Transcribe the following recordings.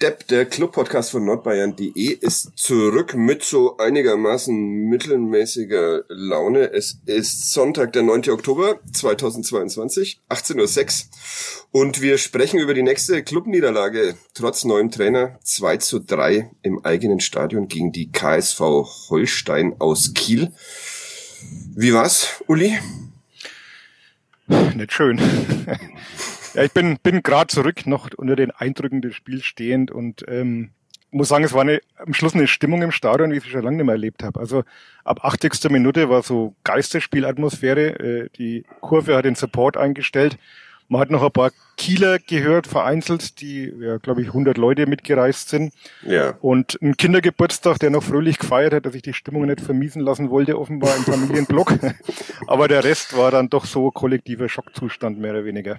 Kadepp, der Club-Podcast von nordbayern.de, ist zurück mit so einigermaßen mittelmäßiger Laune. Es ist Sonntag, der 9. Oktober 2022, 18.06 Uhr. Und wir sprechen über die nächste Clubniederlage, trotz neuem Trainer, 2 zu 3 im eigenen Stadion gegen die KSV Holstein aus Kiel. Wie war's, Uli? Nicht schön. Ja, ich bin, bin gerade zurück, noch unter den Eindrücken des Spiels stehend und ähm, muss sagen, es war eine, am Schluss eine Stimmung im Stadion, wie ich sie schon lange nicht mehr erlebt habe. Also ab 80. Minute war so Geisterspielatmosphäre. Äh, die Kurve hat den Support eingestellt. Man hat noch ein paar Kieler gehört, vereinzelt, die, ja, glaube ich, 100 Leute mitgereist sind. Ja. Und ein Kindergeburtstag, der noch fröhlich gefeiert hat, dass ich die Stimmung nicht vermiesen lassen wollte, offenbar im Familienblock. Aber der Rest war dann doch so kollektiver Schockzustand, mehr oder weniger.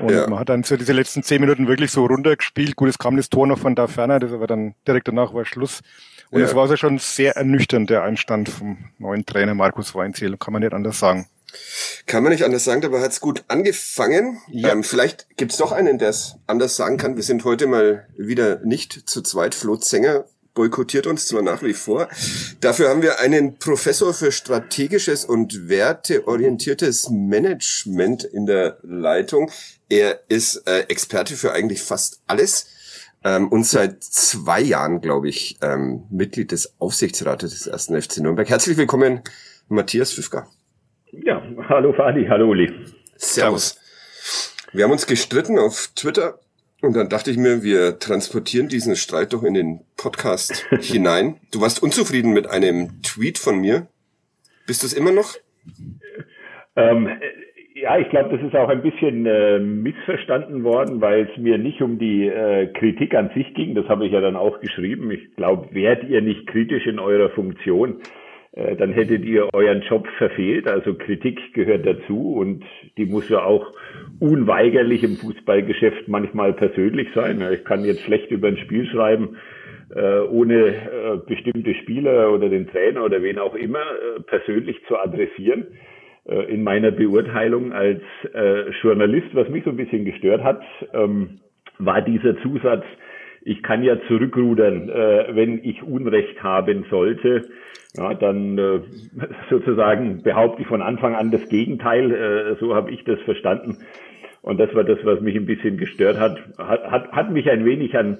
Und ja. man hat dann so diese letzten zehn Minuten wirklich so runtergespielt. Gut, es kam das Tor noch von da ferner, das aber dann direkt danach war Schluss. Und ja. es war so schon sehr ernüchternd, der Einstand vom neuen Trainer Markus Weinziel, kann man nicht anders sagen. Kann man nicht anders sagen, aber hat's gut angefangen. Ja. Ähm, vielleicht gibt's doch einen, der es anders sagen kann. Wir sind heute mal wieder nicht zu zweit. Flo Zenger boykottiert uns zwar nach wie vor. Dafür haben wir einen Professor für strategisches und werteorientiertes Management in der Leitung. Er ist äh, Experte für eigentlich fast alles ähm, und seit zwei Jahren, glaube ich, ähm, Mitglied des Aufsichtsrates des ersten FC Nürnberg. Herzlich willkommen, Matthias Pfiffka. Ja, hallo Fadi, hallo Uli. Servus. Wir haben uns gestritten auf Twitter und dann dachte ich mir, wir transportieren diesen Streit doch in den Podcast hinein. Du warst unzufrieden mit einem Tweet von mir. Bist du es immer noch? Ähm, ja, ich glaube, das ist auch ein bisschen äh, missverstanden worden, weil es mir nicht um die äh, Kritik an sich ging. Das habe ich ja dann auch geschrieben. Ich glaube, wärt ihr nicht kritisch in eurer Funktion, äh, dann hättet ihr euren Job verfehlt. Also Kritik gehört dazu und die muss ja auch unweigerlich im Fußballgeschäft manchmal persönlich sein. Ich kann jetzt schlecht über ein Spiel schreiben, äh, ohne äh, bestimmte Spieler oder den Trainer oder wen auch immer persönlich zu adressieren. In meiner Beurteilung als Journalist, was mich so ein bisschen gestört hat, ähm, war dieser Zusatz, ich kann ja zurückrudern, wenn ich Unrecht haben sollte ja, dann äh, sozusagen behaupte ich von Anfang an das Gegenteil. Äh, so habe ich das verstanden. Und das war das, was mich ein bisschen gestört hat. Hat, hat, hat mich ein wenig an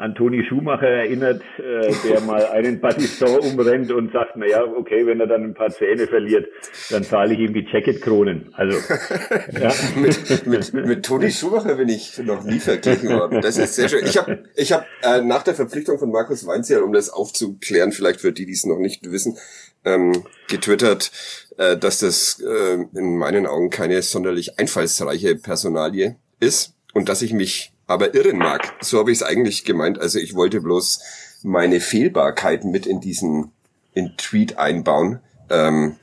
an Toni Schumacher erinnert, äh, der mal einen Battiston umrennt und sagt, na ja, okay, wenn er dann ein paar Zähne verliert, dann zahle ich ihm die Jacketkronen. Also ja. mit, mit, mit Toni Schumacher bin ich noch nie verglichen worden. Das ist sehr schön. Ich habe ich hab, äh, nach der Verpflichtung von Markus Weinzierl, um das aufzuklären, vielleicht für die, die es noch nicht wissen, ähm, getwittert, äh, dass das äh, in meinen Augen keine sonderlich einfallsreiche Personalie ist und dass ich mich aber irren mag. So habe ich es eigentlich gemeint. Also ich wollte bloß meine Fehlbarkeiten mit in diesen in Tweet einbauen. Ähm,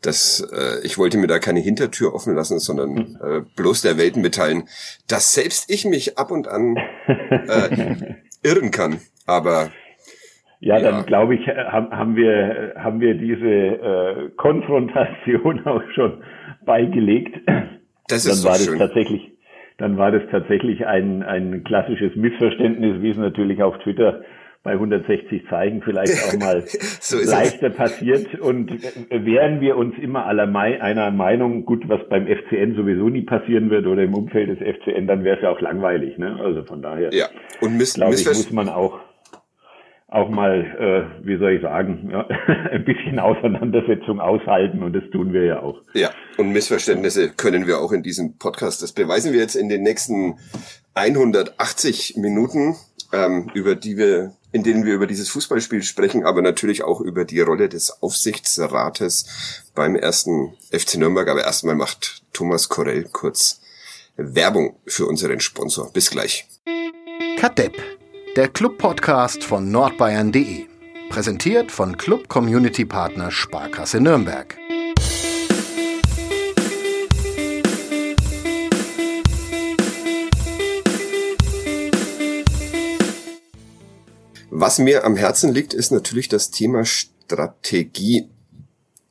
das, äh, ich wollte mir da keine Hintertür offen lassen, sondern äh, bloß der Welt mitteilen, dass selbst ich mich ab und an äh, irren kann. Aber ja, ja. dann glaube ich, haben wir haben wir diese äh, Konfrontation auch schon beigelegt. Das ist dann war so das tatsächlich dann war das tatsächlich ein, ein klassisches Missverständnis, wie es natürlich auf Twitter bei 160 Zeichen vielleicht auch mal so leichter es. passiert. Und wären wir uns immer aller Me einer Meinung, gut, was beim FCN sowieso nie passieren wird oder im Umfeld des FCN, dann wäre es ja auch langweilig. Ne? Also von daher, ja. Und miss glaube ich, muss man auch auch mal, äh, wie soll ich sagen, ja, ein bisschen Auseinandersetzung aushalten und das tun wir ja auch. Ja, und Missverständnisse können wir auch in diesem Podcast. Das beweisen wir jetzt in den nächsten 180 Minuten, ähm, über die wir, in denen wir über dieses Fußballspiel sprechen, aber natürlich auch über die Rolle des Aufsichtsrates beim ersten FC Nürnberg. Aber erstmal macht Thomas Korell kurz Werbung für unseren Sponsor. Bis gleich. Kadepp der Club-Podcast von nordbayern.de. Präsentiert von Club-Community-Partner Sparkasse Nürnberg. Was mir am Herzen liegt, ist natürlich das Thema Strategie.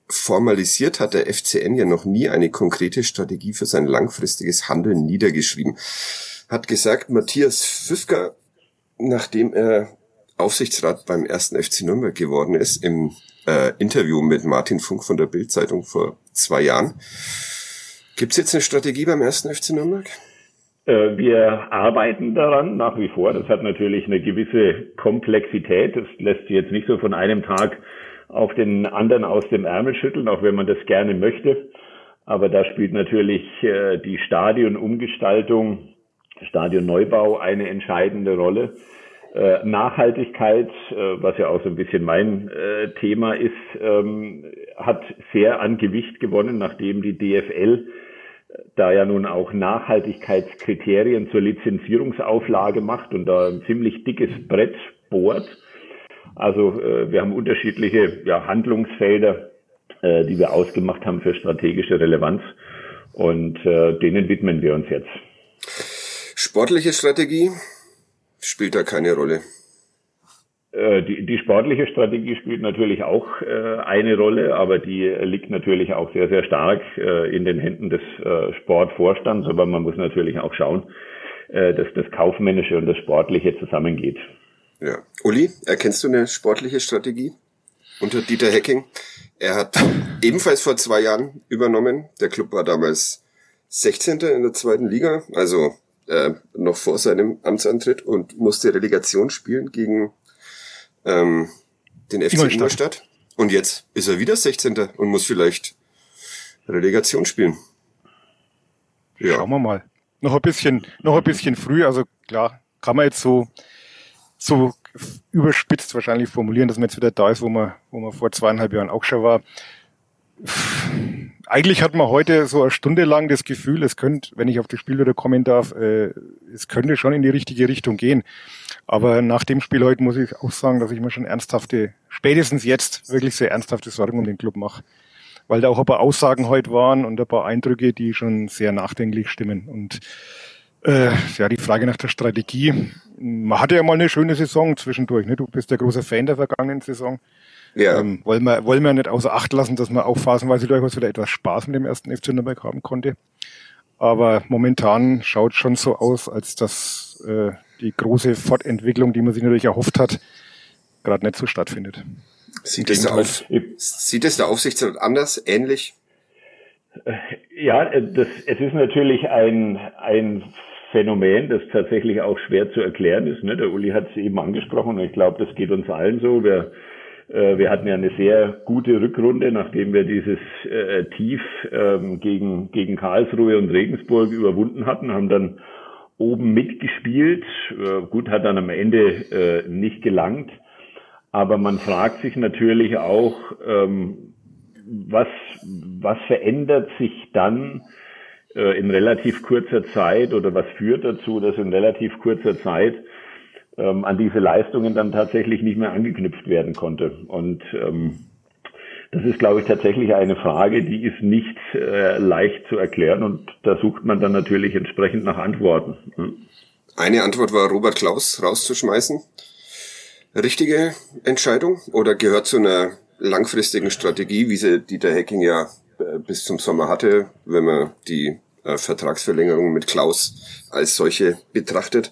Formalisiert hat der FCN ja noch nie eine konkrete Strategie für sein langfristiges Handeln niedergeschrieben. Hat gesagt, Matthias Füfker, nachdem er Aufsichtsrat beim ersten FC Nürnberg geworden ist, im äh, Interview mit Martin Funk von der Bildzeitung vor zwei Jahren. Gibt's jetzt eine Strategie beim ersten FC Nürnberg? Äh, wir arbeiten daran nach wie vor. Das hat natürlich eine gewisse Komplexität. Das lässt sich jetzt nicht so von einem Tag auf den anderen aus dem Ärmel schütteln, auch wenn man das gerne möchte. Aber da spielt natürlich äh, die Stadionumgestaltung, Stadionneubau eine entscheidende Rolle. Äh, Nachhaltigkeit, was ja auch so ein bisschen mein Thema ist, ähm, hat sehr an Gewicht gewonnen, nachdem die DFL da ja nun auch Nachhaltigkeitskriterien zur Lizenzierungsauflage macht und da ein ziemlich dickes Brett bohrt. Also äh, wir haben unterschiedliche ja, Handlungsfelder, äh, die wir ausgemacht haben für strategische Relevanz und äh, denen widmen wir uns jetzt. Sportliche Strategie spielt da keine Rolle. Äh, die, die sportliche Strategie spielt natürlich auch äh, eine Rolle, aber die liegt natürlich auch sehr, sehr stark äh, in den Händen des äh, Sportvorstands. Aber man muss natürlich auch schauen, dass das Kaufmännische und das Sportliche zusammengeht. Ja. Uli, erkennst du eine sportliche Strategie unter Dieter Hecking? Er hat ebenfalls vor zwei Jahren übernommen. Der Club war damals 16. in der zweiten Liga, also äh, noch vor seinem Amtsantritt und musste Relegation spielen gegen ähm, den FC Ingolstadt. Ingolstadt. Und jetzt ist er wieder 16. und muss vielleicht Relegation spielen. Ja. Schauen wir mal. Noch ein bisschen, noch ein bisschen früh. Also klar, kann man jetzt so, so überspitzt wahrscheinlich formulieren, dass man jetzt wieder da ist, wo man, wo man vor zweieinhalb Jahren auch schon war. Eigentlich hat man heute so eine Stunde lang das Gefühl, es könnte, wenn ich auf das Spiel wieder kommen darf, äh, es könnte schon in die richtige Richtung gehen. Aber nach dem Spiel heute muss ich auch sagen, dass ich mir schon ernsthafte, spätestens jetzt wirklich sehr ernsthafte Sorgen um den Club mache. Weil da auch ein paar Aussagen heute waren und ein paar Eindrücke, die schon sehr nachdenklich stimmen. Und äh, ja, die Frage nach der Strategie. Man hatte ja mal eine schöne Saison zwischendurch. Ne? Du bist der große Fan der vergangenen Saison. Ja. Ähm, wollen, wir, wollen wir nicht außer Acht lassen, dass man auch phasenweise durchaus wieder etwas Spaß mit dem ersten FC Nürnberg haben konnte. Aber momentan schaut schon so aus, als dass äh, die große Fortentwicklung, die man sich natürlich erhofft hat, gerade nicht so stattfindet. Sieht es, der Auf, sieht es der Aufsichtsrat anders, ähnlich? Ja, das, es ist natürlich ein, ein Phänomen, das tatsächlich auch schwer zu erklären ist. Ne? Der Uli hat es eben angesprochen und ich glaube, das geht uns allen so. Wir, äh, wir hatten ja eine sehr gute Rückrunde, nachdem wir dieses äh, Tief ähm, gegen, gegen Karlsruhe und Regensburg überwunden hatten, haben dann oben mitgespielt. Äh, gut, hat dann am Ende äh, nicht gelangt. Aber man fragt sich natürlich auch, ähm, was, was verändert sich dann äh, in relativ kurzer Zeit oder was führt dazu, dass in relativ kurzer Zeit ähm, an diese Leistungen dann tatsächlich nicht mehr angeknüpft werden konnte. Und ähm, das ist, glaube ich, tatsächlich eine Frage, die ist nicht äh, leicht zu erklären und da sucht man dann natürlich entsprechend nach Antworten. Hm? Eine Antwort war, Robert Klaus rauszuschmeißen. Richtige Entscheidung oder gehört zu einer langfristigen Strategie, wie sie Dieter Hecking ja äh, bis zum Sommer hatte, wenn man die äh, Vertragsverlängerung mit Klaus als solche betrachtet,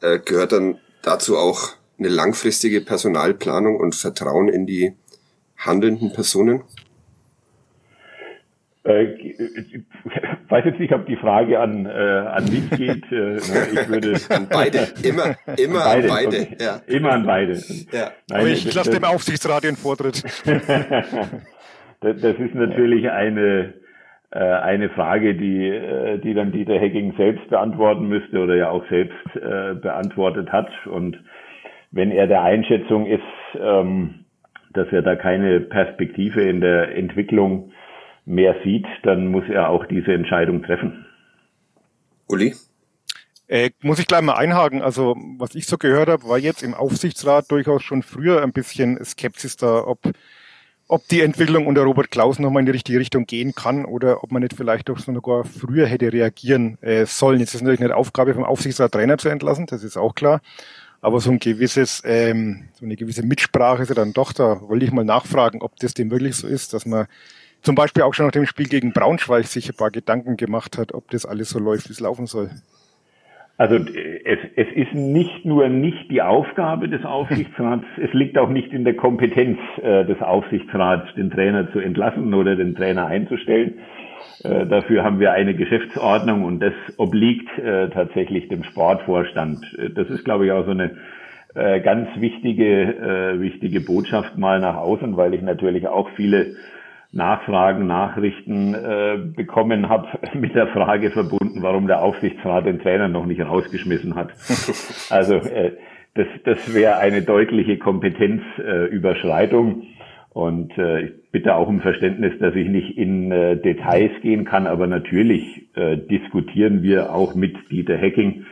äh, gehört dann dazu auch eine langfristige Personalplanung und Vertrauen in die handelnden Personen? Äh, ich weiß jetzt nicht, ob die Frage an, äh, an mich geht. Äh, ne, ich würde an beide, immer, immer beide. an beide. Okay. Ja. Immer an beide. Ja. Nein, Aber ich lasse dem Aufsichtsrat den Vortritt. das, das ist natürlich eine äh, eine Frage, die, äh, die dann Dieter Hecking selbst beantworten müsste oder ja auch selbst äh, beantwortet hat. Und wenn er der Einschätzung ist, ähm, dass er da keine Perspektive in der Entwicklung mehr sieht, dann muss er auch diese Entscheidung treffen. Uli? Äh, muss ich gleich mal einhaken. Also was ich so gehört habe, war jetzt im Aufsichtsrat durchaus schon früher ein bisschen Skepsis da, ob, ob die Entwicklung unter Robert Klaus nochmal in die richtige Richtung gehen kann oder ob man nicht vielleicht doch sogar früher hätte reagieren äh, sollen. Jetzt ist natürlich nicht Aufgabe vom Aufsichtsrat Trainer zu entlassen, das ist auch klar. aber so ein gewisses, ähm, so eine gewisse Mitsprache ist ja dann doch da. Wollte ich mal nachfragen, ob das dem wirklich so ist, dass man zum Beispiel auch schon nach dem Spiel gegen Braunschweig sich ein paar Gedanken gemacht hat, ob das alles so läuft, wie es laufen soll. Also es, es ist nicht nur nicht die Aufgabe des Aufsichtsrats, es liegt auch nicht in der Kompetenz äh, des Aufsichtsrats, den Trainer zu entlassen oder den Trainer einzustellen. Äh, dafür haben wir eine Geschäftsordnung und das obliegt äh, tatsächlich dem Sportvorstand. Äh, das ist, glaube ich, auch so eine äh, ganz wichtige, äh, wichtige Botschaft mal nach außen, weil ich natürlich auch viele Nachfragen, Nachrichten äh, bekommen habe mit der Frage verbunden, warum der Aufsichtsrat den Trainer noch nicht rausgeschmissen hat. Also äh, das, das wäre eine deutliche Kompetenzüberschreitung. Äh, und äh, ich bitte auch um Verständnis, dass ich nicht in äh, Details gehen kann, aber natürlich äh, diskutieren wir auch mit Dieter Hecking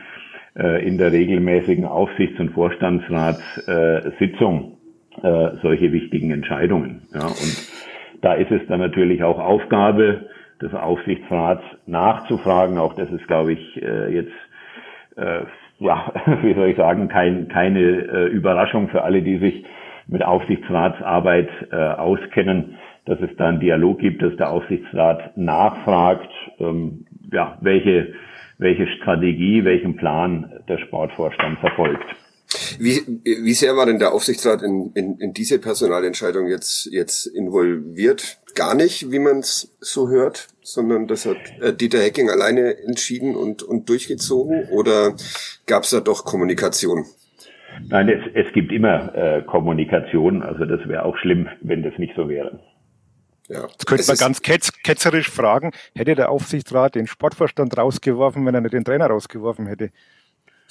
äh, in der regelmäßigen Aufsichts- und Vorstandsratssitzung äh, solche wichtigen Entscheidungen. Ja, und da ist es dann natürlich auch Aufgabe des Aufsichtsrats nachzufragen. Auch das ist, glaube ich, äh, jetzt, äh, ja, wie soll ich sagen, kein, keine äh, Überraschung für alle, die sich mit Aufsichtsratsarbeit auskennen, dass es da einen Dialog gibt, dass der Aufsichtsrat nachfragt, ähm, ja, welche, welche Strategie, welchen Plan der Sportvorstand verfolgt. Wie, wie sehr war denn der Aufsichtsrat in, in, in diese Personalentscheidung jetzt, jetzt involviert? Gar nicht, wie man es so hört, sondern das hat äh, Dieter Hecking alleine entschieden und, und durchgezogen? Oder gab es da doch Kommunikation? Nein, es, es gibt immer äh, Kommunikation. Also das wäre auch schlimm, wenn das nicht so wäre. Ja. Jetzt könnte man ganz ketz, ketzerisch fragen, hätte der Aufsichtsrat den Sportvorstand rausgeworfen, wenn er nicht den Trainer rausgeworfen hätte?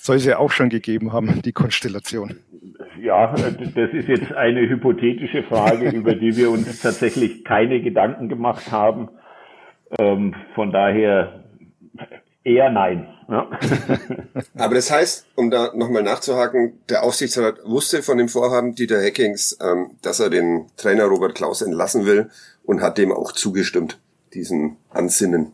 Soll es ja auch schon gegeben haben, die Konstellation. Ja, das ist jetzt eine hypothetische Frage, über die wir uns tatsächlich keine Gedanken gemacht haben. Ähm, von daher eher nein. Ja. Aber das heißt, um da nochmal nachzuhaken, der Aufsichtsrat wusste von dem Vorhaben Dieter Hackings, ähm, dass er den Trainer Robert Klaus entlassen will und hat dem auch zugestimmt, diesen Ansinnen.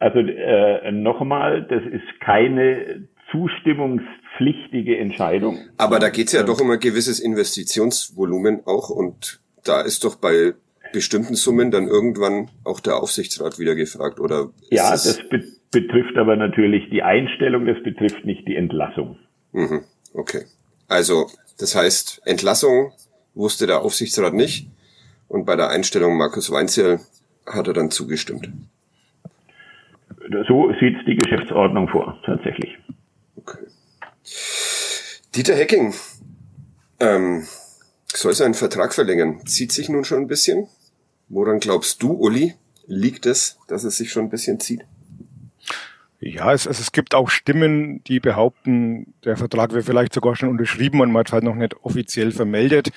Also äh, nochmal, das ist keine zustimmungspflichtige Entscheidung. Aber da geht's ja doch um ein gewisses Investitionsvolumen auch und da ist doch bei bestimmten Summen dann irgendwann auch der Aufsichtsrat wieder gefragt, oder? Ja, das be betrifft aber natürlich die Einstellung, das betrifft nicht die Entlassung. Mhm, okay. Also, das heißt, Entlassung wusste der Aufsichtsrat nicht und bei der Einstellung Markus Weinzierl hat er dann zugestimmt so sieht die Geschäftsordnung vor, tatsächlich. Okay. Dieter Hecking ähm, soll seinen Vertrag verlängern. Zieht sich nun schon ein bisschen? Woran glaubst du, Uli? Liegt es, dass es sich schon ein bisschen zieht? Ja, es, es, es gibt auch Stimmen, die behaupten, der Vertrag wäre vielleicht sogar schon unterschrieben und man hat halt noch nicht offiziell vermeldet.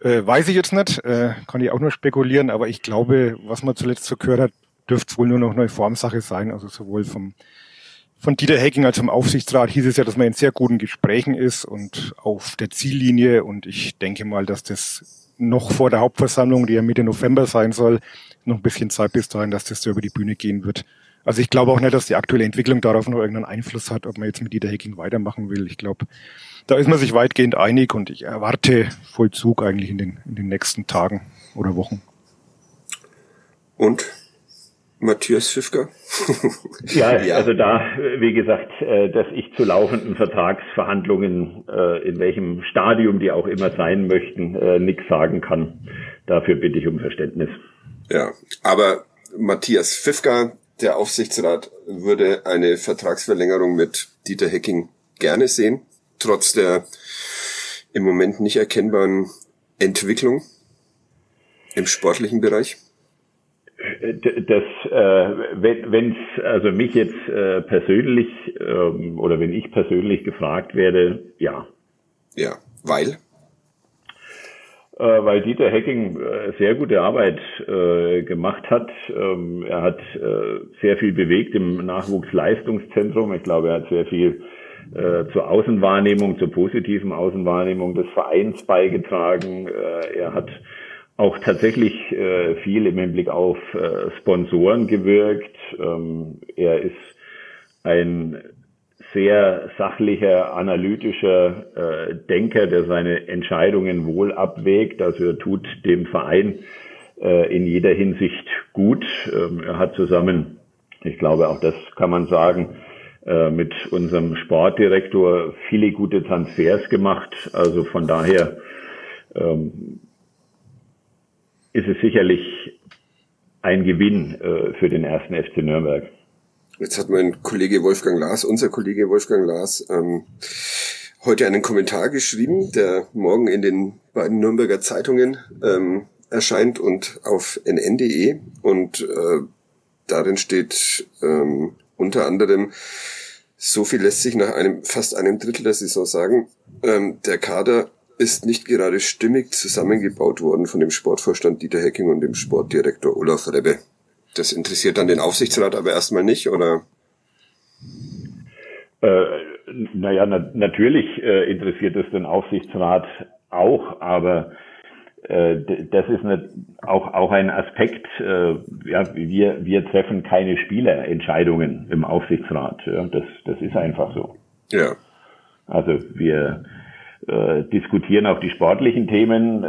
Äh, weiß ich jetzt nicht, äh, kann ich auch nur spekulieren, aber ich glaube, was man zuletzt so gehört hat, dürfte es wohl nur noch eine Formsache sein. Also sowohl vom von Dieter Hecking als vom Aufsichtsrat hieß es ja, dass man in sehr guten Gesprächen ist und auf der Ziellinie. Und ich denke mal, dass das noch vor der Hauptversammlung, die ja Mitte November sein soll, noch ein bisschen Zeit bis dahin, dass das so über die Bühne gehen wird. Also ich glaube auch nicht, dass die aktuelle Entwicklung darauf noch irgendeinen Einfluss hat, ob man jetzt mit Dieter Hecking weitermachen will. Ich glaube, da ist man sich weitgehend einig und ich erwarte Vollzug eigentlich in den, in den nächsten Tagen oder Wochen. Und Matthias Schiffka? ja, ja, also da, wie gesagt, äh, dass ich zu laufenden Vertragsverhandlungen, äh, in welchem Stadium die auch immer sein möchten, äh, nichts sagen kann. Dafür bitte ich um Verständnis. Ja, aber Matthias Pfiffka, der Aufsichtsrat, würde eine Vertragsverlängerung mit Dieter Hecking gerne sehen, trotz der im Moment nicht erkennbaren Entwicklung im sportlichen Bereich das, äh, wenn es also mich jetzt äh, persönlich ähm, oder wenn ich persönlich gefragt werde, ja. Ja, weil? Äh, weil Dieter Hecking sehr gute Arbeit gemacht hat. Ähm, er hat sehr viel bewegt im Nachwuchsleistungszentrum. Ich glaube, er hat sehr viel zur Außenwahrnehmung, zur positiven Außenwahrnehmung des Vereins beigetragen. Er hat auch tatsächlich äh, viel im Hinblick auf äh, Sponsoren gewirkt. Ähm, er ist ein sehr sachlicher, analytischer äh, Denker, der seine Entscheidungen wohl abwägt. Also er tut dem Verein äh, in jeder Hinsicht gut. Ähm, er hat zusammen, ich glaube auch das kann man sagen, äh, mit unserem Sportdirektor viele gute Transfers gemacht. Also von daher ähm, ist es sicherlich ein Gewinn äh, für den ersten FC Nürnberg. Jetzt hat mein Kollege Wolfgang Lars, unser Kollege Wolfgang Lars, ähm, heute einen Kommentar geschrieben, der morgen in den beiden Nürnberger Zeitungen ähm, erscheint und auf nn.de und äh, darin steht ähm, unter anderem, so viel lässt sich nach einem fast einem Drittel der Saison sagen, ähm, der Kader ist nicht gerade stimmig zusammengebaut worden von dem Sportvorstand Dieter Hecking und dem Sportdirektor Olaf Rebbe. Das interessiert dann den Aufsichtsrat aber erstmal nicht, oder? Äh, naja, na, natürlich äh, interessiert es den Aufsichtsrat auch, aber äh, das ist eine, auch, auch ein Aspekt. Äh, ja, wir, wir treffen keine Spielerentscheidungen im Aufsichtsrat. Ja, das, das ist einfach so. Ja. Also wir äh, diskutieren auch die sportlichen Themen äh,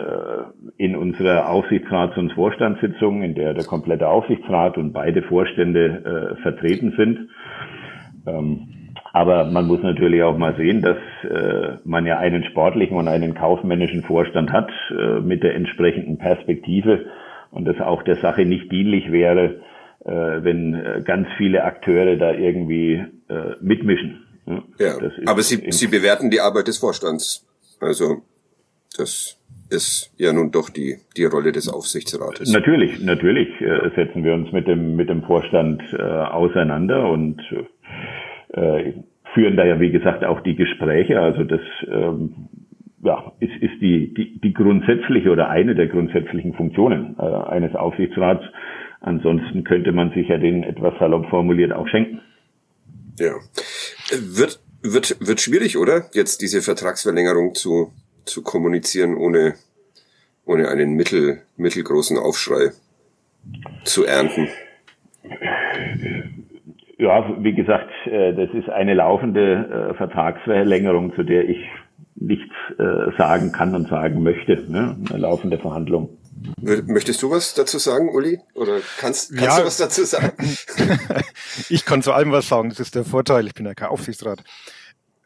in unserer Aufsichtsrats- und Vorstandssitzung, in der der komplette Aufsichtsrat und beide Vorstände äh, vertreten sind. Ähm, aber man muss natürlich auch mal sehen, dass äh, man ja einen sportlichen und einen kaufmännischen Vorstand hat äh, mit der entsprechenden Perspektive und das auch der Sache nicht dienlich wäre, äh, wenn äh, ganz viele Akteure da irgendwie äh, Ja, aber Sie, Sie bewerten die Arbeit des Vorstands. Also das ist ja nun doch die, die Rolle des Aufsichtsrates. Natürlich, natürlich äh, setzen wir uns mit dem, mit dem Vorstand äh, auseinander und äh, führen da ja, wie gesagt, auch die Gespräche. Also das ähm, ja, ist, ist die, die, die grundsätzliche oder eine der grundsätzlichen Funktionen äh, eines Aufsichtsrats. Ansonsten könnte man sich ja den etwas salopp formuliert auch schenken. Ja. Wird, wird, wird schwierig, oder? Jetzt diese Vertragsverlängerung zu, zu kommunizieren, ohne, ohne einen mittel, mittelgroßen Aufschrei zu ernten. Ja, wie gesagt, äh, das ist eine laufende äh, Vertragsverlängerung, zu der ich nichts äh, sagen kann und sagen möchte. Ne? Eine laufende Verhandlung. Möchtest du was dazu sagen, Uli? Oder kannst, kannst ja, du was dazu sagen? ich kann zu allem was sagen. Das ist der Vorteil. Ich bin ja kein Aufsichtsrat.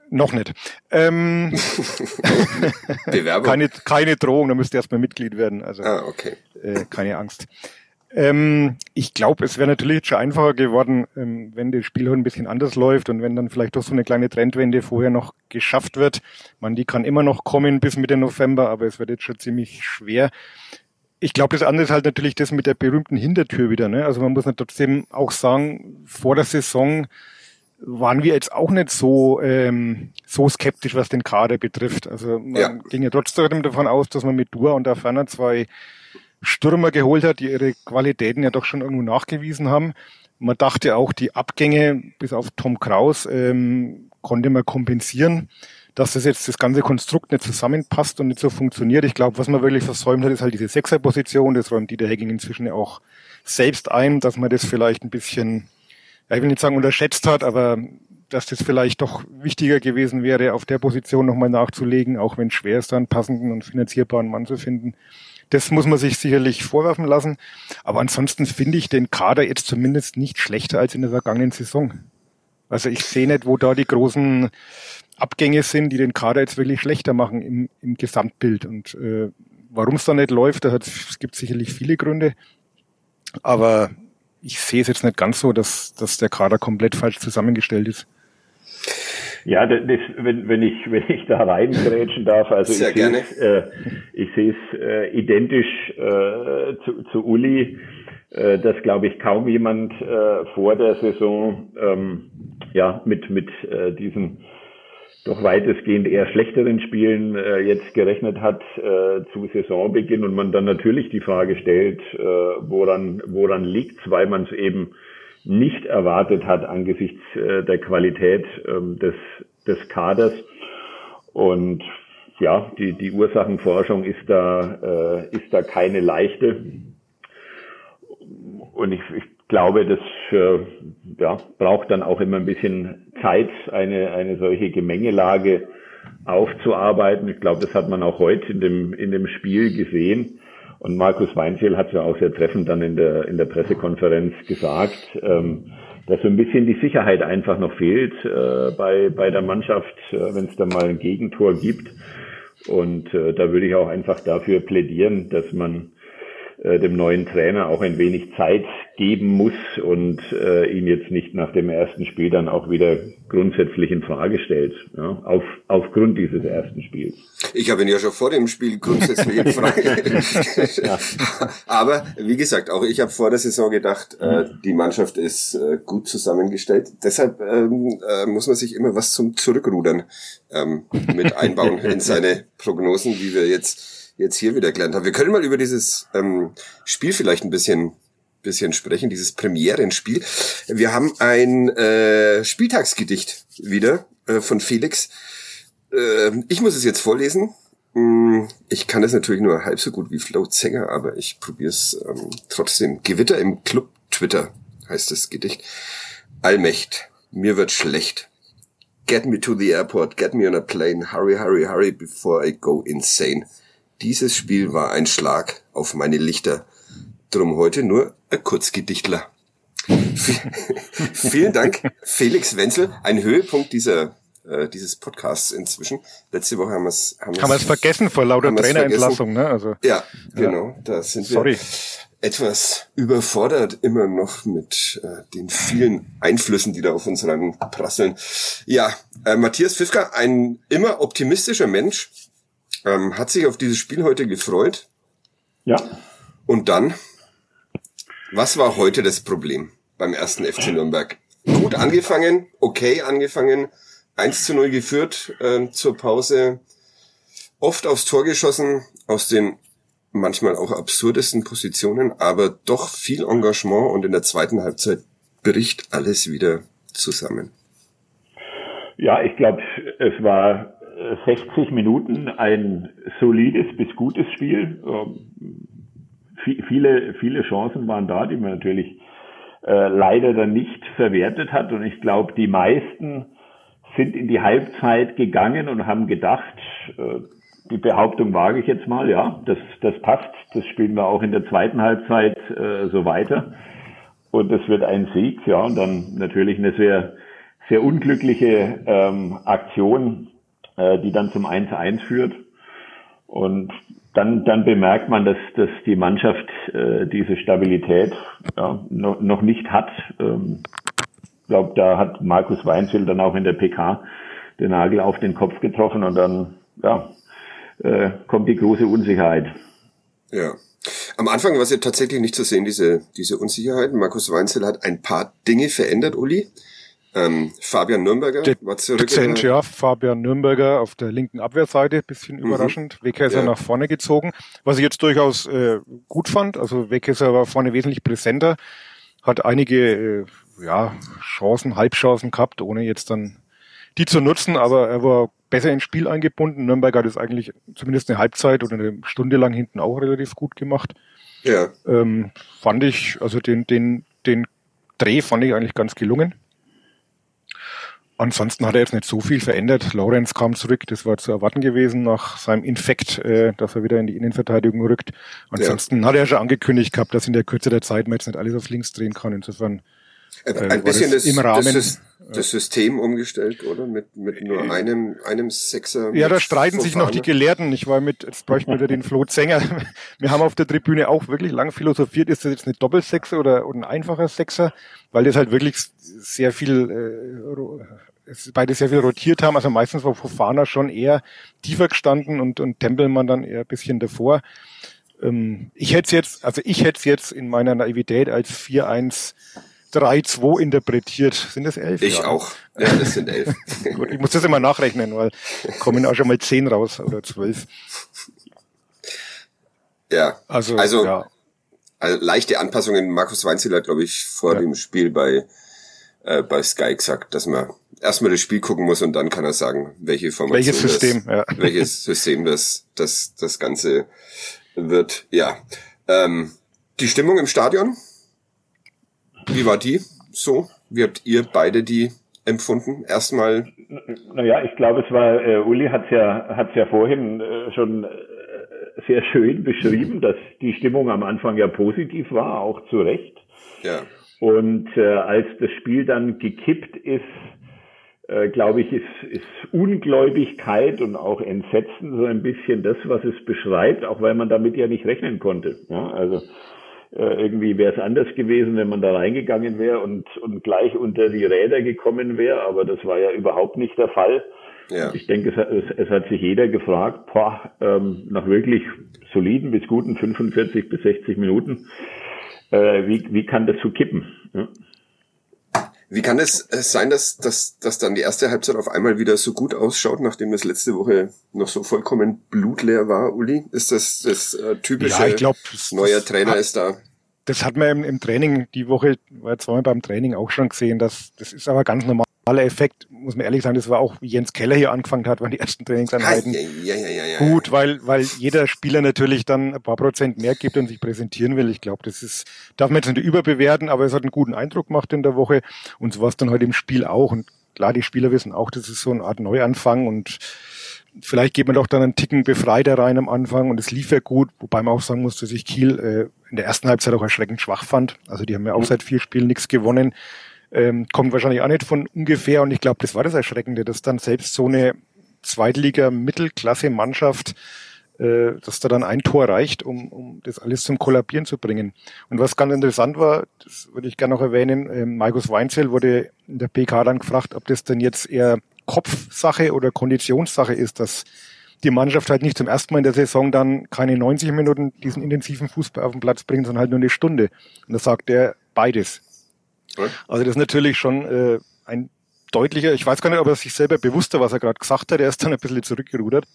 Noch nicht. Ähm, Bewerbung? keine, keine Drohung, da müsst ihr erstmal Mitglied werden. Also ah, okay. äh, keine Angst. Ähm, ich glaube, es wäre natürlich jetzt schon einfacher geworden, ähm, wenn das Spiel ein bisschen anders läuft und wenn dann vielleicht doch so eine kleine Trendwende vorher noch geschafft wird. Man, die kann immer noch kommen bis Mitte November, aber es wird jetzt schon ziemlich schwer ich glaube, das andere ist halt natürlich das mit der berühmten Hintertür wieder. Ne? Also man muss trotzdem auch sagen, vor der Saison waren wir jetzt auch nicht so ähm, so skeptisch, was den Kader betrifft. Also man ja. ging ja trotzdem davon aus, dass man mit Dua und Ferner zwei Stürmer geholt hat, die ihre Qualitäten ja doch schon irgendwo nachgewiesen haben. Man dachte auch, die Abgänge bis auf Tom Kraus ähm, konnte man kompensieren dass das jetzt das ganze Konstrukt nicht zusammenpasst und nicht so funktioniert. Ich glaube, was man wirklich versäumt hat, ist halt diese Sechserposition. Das räumt Dieter Hecking inzwischen auch selbst ein, dass man das vielleicht ein bisschen, ja, ich will nicht sagen unterschätzt hat, aber dass das vielleicht doch wichtiger gewesen wäre, auf der Position nochmal nachzulegen, auch wenn es schwer ist, einen passenden und finanzierbaren Mann zu finden. Das muss man sich sicherlich vorwerfen lassen. Aber ansonsten finde ich den Kader jetzt zumindest nicht schlechter als in der vergangenen Saison. Also ich sehe nicht, wo da die großen Abgänge sind, die den Kader jetzt wirklich schlechter machen im, im Gesamtbild. Und äh, warum es da nicht läuft, da es gibt sicherlich viele Gründe. Aber ich sehe es jetzt nicht ganz so, dass, dass der Kader komplett falsch zusammengestellt ist. Ja, das, wenn, wenn ich wenn ich da reingrätschen darf, also Sehr ich gerne. Äh, ich sehe es äh, identisch äh, zu, zu Uli, äh, dass glaube ich kaum jemand äh, vor der Saison ähm, ja mit mit äh, diesen doch weitestgehend eher schlechteren Spielen äh, jetzt gerechnet hat äh, zu Saisonbeginn und man dann natürlich die Frage stellt, äh, woran, woran liegt's, weil man es eben nicht erwartet hat angesichts äh, der Qualität ähm, des, des Kaders. Und ja, die, die Ursachenforschung ist da, äh, ist da keine leichte. Und ich, ich glaube, das äh, ja, braucht dann auch immer ein bisschen Zeit, eine, eine solche Gemengelage aufzuarbeiten. Ich glaube, das hat man auch heute in dem, in dem Spiel gesehen. Und Markus Weinziel hat ja auch sehr treffend dann in der, in der Pressekonferenz gesagt, ähm, dass so ein bisschen die Sicherheit einfach noch fehlt äh, bei, bei der Mannschaft, äh, wenn es da mal ein Gegentor gibt. Und äh, da würde ich auch einfach dafür plädieren, dass man äh, dem neuen Trainer auch ein wenig Zeit geben muss und äh, ihn jetzt nicht nach dem ersten Spiel dann auch wieder grundsätzlich in Frage stellt, ja, auf, aufgrund dieses ersten Spiels. Ich habe ihn ja schon vor dem Spiel grundsätzlich in Frage. ja. Aber wie gesagt, auch ich habe vor der Saison gedacht, äh, die Mannschaft ist äh, gut zusammengestellt. Deshalb ähm, äh, muss man sich immer was zum Zurückrudern ähm, mit einbauen in seine Prognosen, wie wir jetzt jetzt hier wieder gelernt haben. Wir können mal über dieses ähm, Spiel vielleicht ein bisschen bisschen sprechen, dieses Premierenspiel. Wir haben ein äh, Spieltagsgedicht wieder äh, von Felix. Äh, ich muss es jetzt vorlesen. Hm, ich kann es natürlich nur halb so gut wie Flo Zenger, aber ich probiere es ähm, trotzdem. Gewitter im Club Twitter heißt das Gedicht. Allmächt, mir wird schlecht. Get me to the airport, get me on a plane, hurry, hurry, hurry before I go insane. Dieses Spiel war ein Schlag auf meine Lichter. Drum heute nur ein Kurzgedichtler. Vielen Dank, Felix Wenzel. Ein Höhepunkt dieser äh, dieses Podcasts inzwischen. Letzte Woche haben wir es haben, haben wir es vergessen vor lauter Trainerentlassung, ne? Also ja, genau. Ja. Da sind Sorry. wir etwas überfordert immer noch mit äh, den vielen Einflüssen, die da auf uns rein prasseln. Ja, äh, Matthias Pfiffka, ein immer optimistischer Mensch, ähm, hat sich auf dieses Spiel heute gefreut. Ja. Und dann, was war heute das Problem beim ersten FC Nürnberg? Gut angefangen, okay angefangen, 1 zu 0 geführt äh, zur Pause, oft aufs Tor geschossen, aus den manchmal auch absurdesten Positionen, aber doch viel Engagement und in der zweiten Halbzeit bricht alles wieder zusammen. Ja, ich glaube, es war 60 Minuten ein solides bis gutes Spiel. Ähm, viele, viele Chancen waren da, die man natürlich äh, leider dann nicht verwertet hat. Und ich glaube, die meisten sind in die Halbzeit gegangen und haben gedacht, äh, die Behauptung wage ich jetzt mal, ja, das, das passt. Das spielen wir auch in der zweiten Halbzeit äh, so weiter. Und das wird ein Sieg, ja, und dann natürlich eine sehr, sehr unglückliche ähm, Aktion äh, die dann zum 1-1 führt. Und dann, dann bemerkt man, dass, dass die Mannschaft äh, diese Stabilität ja, noch, noch nicht hat. Ähm, ich glaube, da hat Markus Weinzel dann auch in der PK den Nagel auf den Kopf getroffen und dann ja, äh, kommt die große Unsicherheit. Ja. Am Anfang war es ja tatsächlich nicht zu sehen, diese, diese Unsicherheit. Markus Weinzel hat ein paar Dinge verändert, Uli. Ähm, Fabian Nürnberger De war zurück. Dezent, ja, Fabian Nürnberger auf der linken Abwehrseite, bisschen mhm. überraschend. Wegkäser ja. nach vorne gezogen, was ich jetzt durchaus äh, gut fand. Also Wegkäser war vorne wesentlich präsenter, hat einige äh, ja, Chancen, Halbchancen gehabt, ohne jetzt dann die zu nutzen, aber er war besser ins Spiel eingebunden. Nürnberger hat es eigentlich zumindest eine Halbzeit oder eine Stunde lang hinten auch relativ gut gemacht. Ja. Ähm, fand ich, also den, den, den Dreh fand ich eigentlich ganz gelungen. Ansonsten hat er jetzt nicht so viel verändert. Lorenz kam zurück, das war zu erwarten gewesen nach seinem Infekt, äh, dass er wieder in die Innenverteidigung rückt. Ansonsten ja. hat er schon angekündigt gehabt, dass in der Kürze der Zeit man jetzt nicht alles auf links drehen kann. Insofern äh, ein bisschen das, im Rahmen, das, das System umgestellt, oder? Mit, mit nur äh, einem, einem Sechser. Ja, da streiten sich noch die Gelehrten. Ich war mit, jetzt bräuchte wieder den Flo Zenger. Wir haben auf der Tribüne auch wirklich lang philosophiert, ist das jetzt eine Doppelsechser oder, oder ein einfacher Sechser, weil das halt wirklich sehr viel, äh, beide sehr viel rotiert haben. Also meistens war Fofana schon eher tiefer gestanden und, und Tempelmann dann eher ein bisschen davor. Ähm, ich hätte es jetzt, also ich hätte es jetzt in meiner Naivität als 4-1 3-2 interpretiert. Sind das elf? Ich ja. auch. Ja, das sind elf. Gut, ich muss das immer nachrechnen, weil kommen auch schon mal zehn raus oder zwölf. Ja. Also, also, ja. also leichte Anpassungen. Markus Weinzel hat, glaube ich, vor ja. dem Spiel bei, äh, bei Sky gesagt, dass man erstmal das Spiel gucken muss und dann kann er sagen, welche Formation welches System, das, ja. welches System das, das, das Ganze wird. Ja. Ähm, die Stimmung im Stadion? Wie war die so? Wie habt ihr beide die empfunden? Erstmal. Naja, ich glaube, es war, äh, Uli hat es ja, hat's ja vorhin äh, schon äh, sehr schön beschrieben, dass die Stimmung am Anfang ja positiv war, auch zu Recht. Ja. Und äh, als das Spiel dann gekippt ist, äh, glaube ich, ist, ist Ungläubigkeit und auch Entsetzen so ein bisschen das, was es beschreibt, auch weil man damit ja nicht rechnen konnte. Ja, also äh, irgendwie wäre es anders gewesen, wenn man da reingegangen wäre und, und gleich unter die Räder gekommen wäre, aber das war ja überhaupt nicht der Fall. Ja. Ich denke, es, es, es hat sich jeder gefragt, boah, ähm, nach wirklich soliden bis guten 45 bis 60 Minuten, äh, wie, wie kann das so kippen? Ja. Wie kann es sein, dass, dass, dass dann die erste Halbzeit auf einmal wieder so gut ausschaut, nachdem es letzte Woche noch so vollkommen blutleer war, Uli? Ist das das äh, typische ja, ich glaub, neuer Trainer hat, ist da? Das hat man im, im Training die Woche, war zweimal beim Training auch schon gesehen, dass das ist aber ganz normal normaler Effekt, muss man ehrlich sagen, das war auch, wie Jens Keller hier angefangen hat, waren die ersten Trainingseinheiten ja, ja, ja, gut, weil, weil jeder Spieler natürlich dann ein paar Prozent mehr gibt und sich präsentieren will. Ich glaube, das ist, darf man jetzt nicht überbewerten, aber es hat einen guten Eindruck gemacht in der Woche und so war es dann heute im Spiel auch. Und klar, die Spieler wissen auch, das ist so eine Art Neuanfang und vielleicht geht man doch dann einen Ticken befreiter rein am Anfang und es lief ja gut, wobei man auch sagen muss, dass ich Kiel äh, in der ersten Halbzeit auch erschreckend schwach fand. Also die haben ja auch seit vier Spielen nichts gewonnen ähm, kommt wahrscheinlich auch nicht von ungefähr. Und ich glaube, das war das Erschreckende, dass dann selbst so eine Zweitliga-Mittelklasse-Mannschaft, äh, dass da dann ein Tor reicht, um, um das alles zum Kollabieren zu bringen. Und was ganz interessant war, das würde ich gerne noch erwähnen, äh, Markus Weinzel wurde in der PK dann gefragt, ob das denn jetzt eher Kopfsache oder Konditionssache ist, dass die Mannschaft halt nicht zum ersten Mal in der Saison dann keine 90 Minuten diesen intensiven Fußball auf den Platz bringt, sondern halt nur eine Stunde. Und da sagt er beides. Also das ist natürlich schon äh, ein deutlicher, ich weiß gar nicht, ob er sich selber bewusst war, was er gerade gesagt hat, er ist dann ein bisschen zurückgerudert.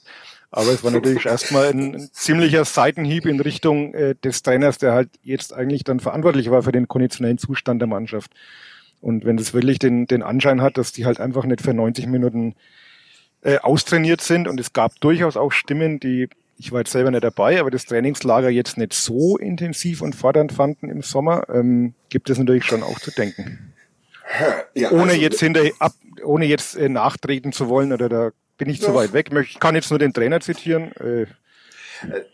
Aber es war natürlich erstmal ein, ein ziemlicher Seitenhieb in Richtung äh, des Trainers, der halt jetzt eigentlich dann verantwortlich war für den konditionellen Zustand der Mannschaft. Und wenn das wirklich den, den Anschein hat, dass die halt einfach nicht für 90 Minuten äh, austrainiert sind und es gab durchaus auch Stimmen, die ich war jetzt selber nicht dabei, aber das Trainingslager jetzt nicht so intensiv und fordernd fanden im Sommer, ähm, gibt es natürlich schon auch zu denken. Ja, ohne also, jetzt hinterher ab, ohne jetzt äh, nachtreten zu wollen oder da bin ich ja. zu weit weg. Ich kann jetzt nur den Trainer zitieren. Äh,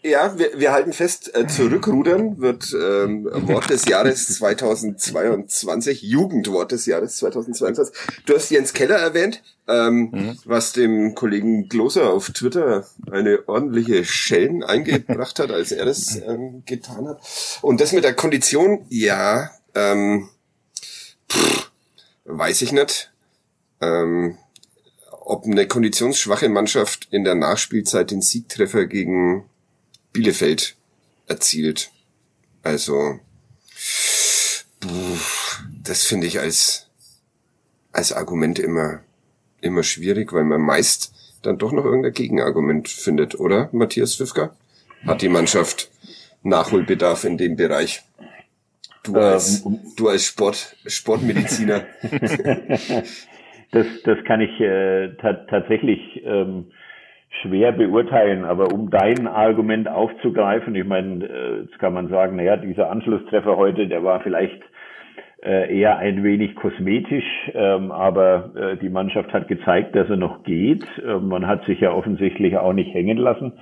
ja, wir, wir halten fest, äh, zurückrudern wird ähm, Wort des Jahres 2022, Jugendwort des Jahres 2022. Du hast Jens Keller erwähnt, ähm, mhm. was dem Kollegen Gloser auf Twitter eine ordentliche Schellen eingebracht hat, als er das ähm, getan hat. Und das mit der Kondition, ja, ähm, pff, weiß ich nicht. Ähm, ob eine konditionsschwache Mannschaft in der Nachspielzeit den Siegtreffer gegen Bielefeld erzielt. Also, das finde ich als, als Argument immer, immer schwierig, weil man meist dann doch noch irgendein Gegenargument findet, oder, Matthias Fifka? Hat die Mannschaft Nachholbedarf in dem Bereich? Du ähm, als, ähm, du als Sport, Sportmediziner. das, das kann ich äh, tatsächlich ähm, schwer beurteilen, aber um dein Argument aufzugreifen, ich meine, äh, jetzt kann man sagen, naja, dieser Anschlusstreffer heute, der war vielleicht äh, eher ein wenig kosmetisch, ähm, aber äh, die Mannschaft hat gezeigt, dass er noch geht. Ähm, man hat sich ja offensichtlich auch nicht hängen lassen,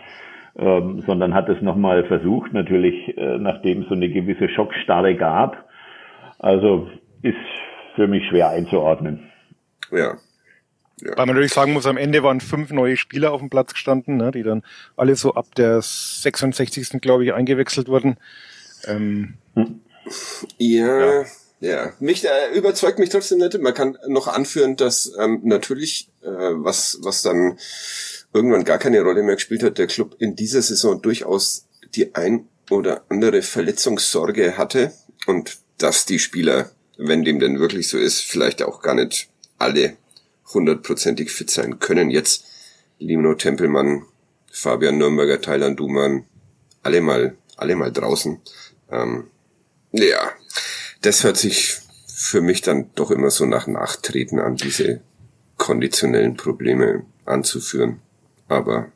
ähm, sondern hat es nochmal versucht, natürlich nachdem es so eine gewisse Schockstarre gab. Also ist für mich schwer einzuordnen. Ja, ja. Weil man natürlich sagen muss, am Ende waren fünf neue Spieler auf dem Platz gestanden, ne, die dann alle so ab der 66. glaube ich eingewechselt wurden. Ähm, ja, ja, ja. Mich äh, überzeugt mich trotzdem nicht. Man kann noch anführen, dass ähm, natürlich äh, was was dann irgendwann gar keine Rolle mehr gespielt hat, der Club in dieser Saison durchaus die ein oder andere Verletzungssorge hatte und dass die Spieler, wenn dem denn wirklich so ist, vielleicht auch gar nicht alle hundertprozentig fit sein können. Jetzt Lino Tempelmann, Fabian Nürnberger, Thailand Duman, alle mal, alle mal draußen. Ähm, ja, das hört sich für mich dann doch immer so nach Nachtreten an, diese konditionellen Probleme anzuführen. Aber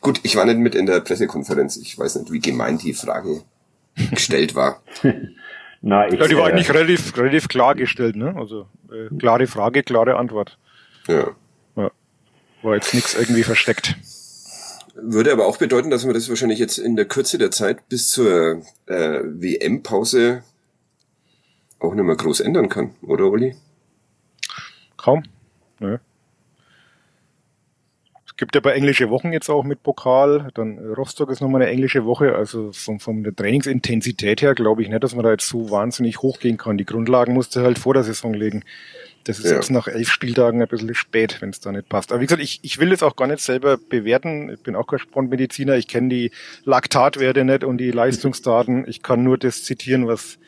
gut, ich war nicht mit in der Pressekonferenz. Ich weiß nicht, wie gemeint die Frage gestellt war. Na, ich, ja, die war äh, eigentlich relativ, relativ klargestellt, ne? Also äh, klare Frage, klare Antwort. Ja. ja. War jetzt nichts irgendwie versteckt. Würde aber auch bedeuten, dass man das wahrscheinlich jetzt in der Kürze der Zeit bis zur äh, WM-Pause auch nicht mehr groß ändern kann, oder Uli? Kaum. Nö. Es gibt ja bei englische Wochen jetzt auch mit Pokal. Dann äh, Rostock ist nochmal eine englische Woche. Also von, von der Trainingsintensität her glaube ich nicht, dass man da jetzt so wahnsinnig hochgehen kann. Die Grundlagen musste halt vor der Saison legen. Das ist ja. jetzt nach elf Spieltagen ein bisschen spät, wenn es da nicht passt. Aber wie gesagt, ich, ich will das auch gar nicht selber bewerten. Ich bin auch kein Sportmediziner. Ich kenne die Laktatwerte nicht und die Leistungsdaten. Ich kann nur das zitieren, was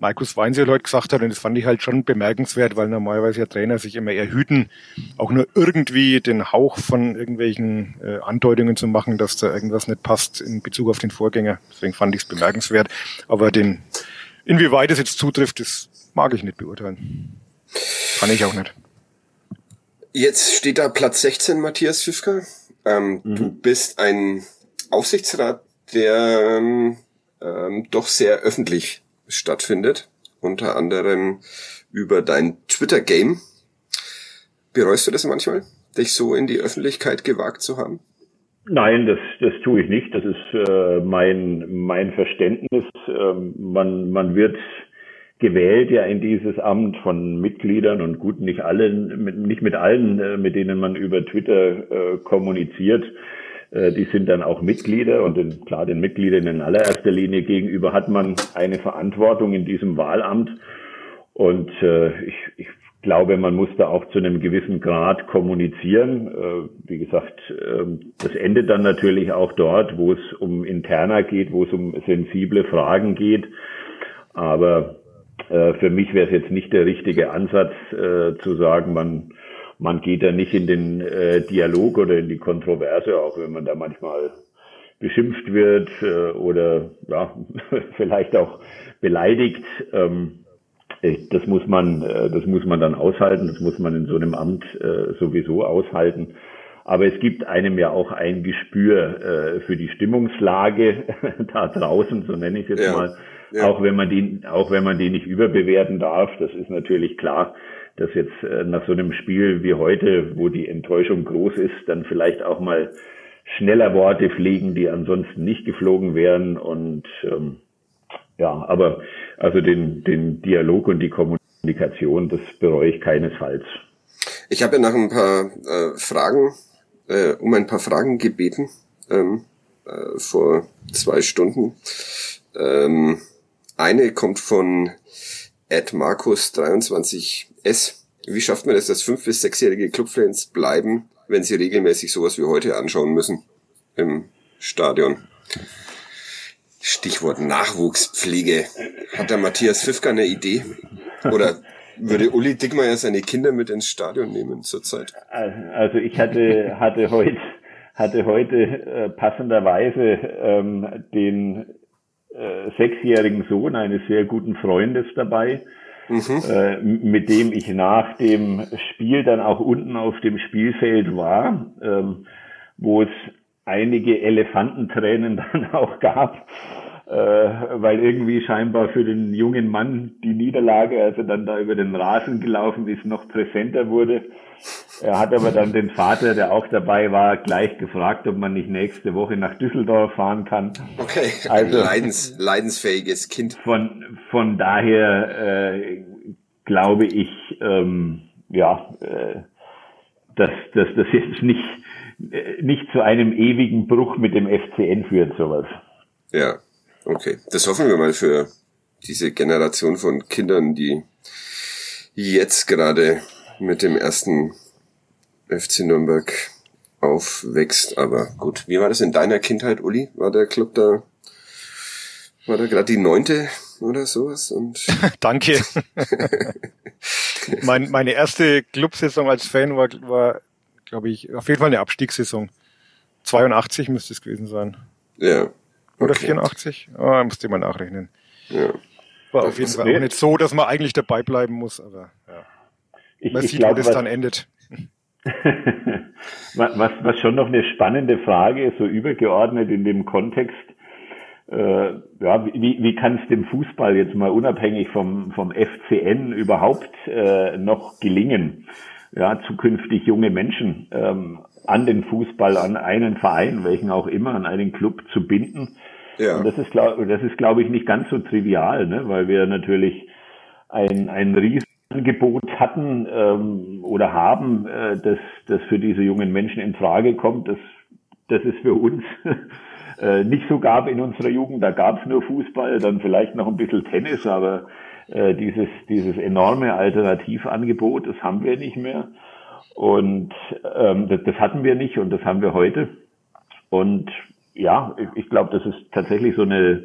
Markus Weinzel heute gesagt hat, und das fand ich halt schon bemerkenswert, weil normalerweise ja Trainer sich immer eher hüten, auch nur irgendwie den Hauch von irgendwelchen äh, Andeutungen zu machen, dass da irgendwas nicht passt in Bezug auf den Vorgänger. Deswegen fand ich es bemerkenswert. Aber den, inwieweit es jetzt zutrifft, das mag ich nicht beurteilen. Kann ich auch nicht. Jetzt steht da Platz 16, Matthias Fischka. Ähm, mhm. Du bist ein Aufsichtsrat, der ähm, doch sehr öffentlich stattfindet, unter anderem über dein Twitter-Game. Bereust du das manchmal, dich so in die Öffentlichkeit gewagt zu haben? Nein, das, das tue ich nicht. Das ist äh, mein, mein Verständnis. Ähm, man, man wird gewählt ja in dieses Amt von Mitgliedern und gut, nicht allen, nicht mit allen, äh, mit denen man über Twitter äh, kommuniziert. Äh, die sind dann auch Mitglieder und den, klar, den Mitgliedern in allererster Linie gegenüber hat man eine Verantwortung in diesem Wahlamt. Und äh, ich, ich glaube, man muss da auch zu einem gewissen Grad kommunizieren. Äh, wie gesagt, äh, das endet dann natürlich auch dort, wo es um Interna geht, wo es um sensible Fragen geht. Aber für mich wäre es jetzt nicht der richtige Ansatz äh, zu sagen, man man geht da nicht in den äh, Dialog oder in die Kontroverse, auch wenn man da manchmal beschimpft wird äh, oder ja, vielleicht auch beleidigt. Ähm, das muss man, äh, das muss man dann aushalten. Das muss man in so einem Amt äh, sowieso aushalten. Aber es gibt einem ja auch ein Gespür äh, für die Stimmungslage da draußen, so nenne ich es jetzt ja, mal. Ja. Auch wenn man die, auch wenn man die nicht überbewerten darf, das ist natürlich klar dass jetzt äh, nach so einem Spiel wie heute, wo die Enttäuschung groß ist, dann vielleicht auch mal schneller Worte fliegen, die ansonsten nicht geflogen wären. Und ähm, ja, aber also den, den Dialog und die Kommunikation, das bereue ich keinesfalls. Ich habe ja nach ein paar äh, Fragen, äh, um ein paar Fragen gebeten ähm, äh, vor zwei Stunden. Ähm, eine kommt von Ed Markus 23S. Wie schafft man es, dass fünf- bis sechsjährige Clubfans bleiben, wenn sie regelmäßig sowas wie heute anschauen müssen im Stadion? Stichwort Nachwuchspflege. Hat der Matthias Pfiffka eine Idee? Oder würde Uli Dickmeyer seine Kinder mit ins Stadion nehmen zurzeit? Also ich hatte, hatte heute, hatte heute äh, passenderweise ähm, den äh, sechsjährigen Sohn eines sehr guten Freundes dabei, mhm. äh, mit dem ich nach dem Spiel dann auch unten auf dem Spielfeld war, ähm, wo es einige Elefantentränen dann auch gab, weil irgendwie scheinbar für den jungen Mann die Niederlage, als er dann da über den Rasen gelaufen ist, noch präsenter wurde. Er hat aber dann den Vater, der auch dabei war, gleich gefragt, ob man nicht nächste Woche nach Düsseldorf fahren kann. Okay, also, leidens, leidensfähiges Kind. Von, von daher äh, glaube ich, ähm, ja, äh, dass, dass das jetzt nicht, äh, nicht zu einem ewigen Bruch mit dem FCN führt, sowas. Ja, okay. Das hoffen wir mal für diese Generation von Kindern, die jetzt gerade mit dem ersten FC Nürnberg aufwächst. Aber gut, wie war das in deiner Kindheit, Uli? War der Club da, war da gerade die neunte oder sowas? Und Danke. mein, meine erste Clubsaison als Fan war, war glaube ich, auf jeden Fall eine Abstiegssaison. 82 müsste es gewesen sein. Ja. Okay. Oder 84? Ah, musste mal nachrechnen. Ja. War auf jeden Fall auch nicht so, dass man eigentlich dabei bleiben muss, aber ja. Ich, man ich sieht, glaub, wo das dann endet. was, was schon noch eine spannende Frage ist, so übergeordnet in dem Kontext, äh, ja, wie, wie kann es dem Fußball jetzt mal unabhängig vom, vom FCN überhaupt äh, noch gelingen, ja, zukünftig junge Menschen ähm, an den Fußball, an einen Verein, welchen auch immer, an einen Club zu binden. Ja. Und das ist, glaube das ist, glaube ich, nicht ganz so trivial, ne? weil wir natürlich ein, ein Riesenangebot hatten ähm, oder haben, äh, das, das für diese jungen Menschen in Frage kommt. Das, das ist für uns äh, nicht so gab in unserer Jugend. Da gab es nur Fußball, dann vielleicht noch ein bisschen Tennis, aber äh, dieses, dieses enorme Alternativangebot, das haben wir nicht mehr. Und ähm, das, das hatten wir nicht und das haben wir heute. Und ja, ich, ich glaube, das ist tatsächlich so eine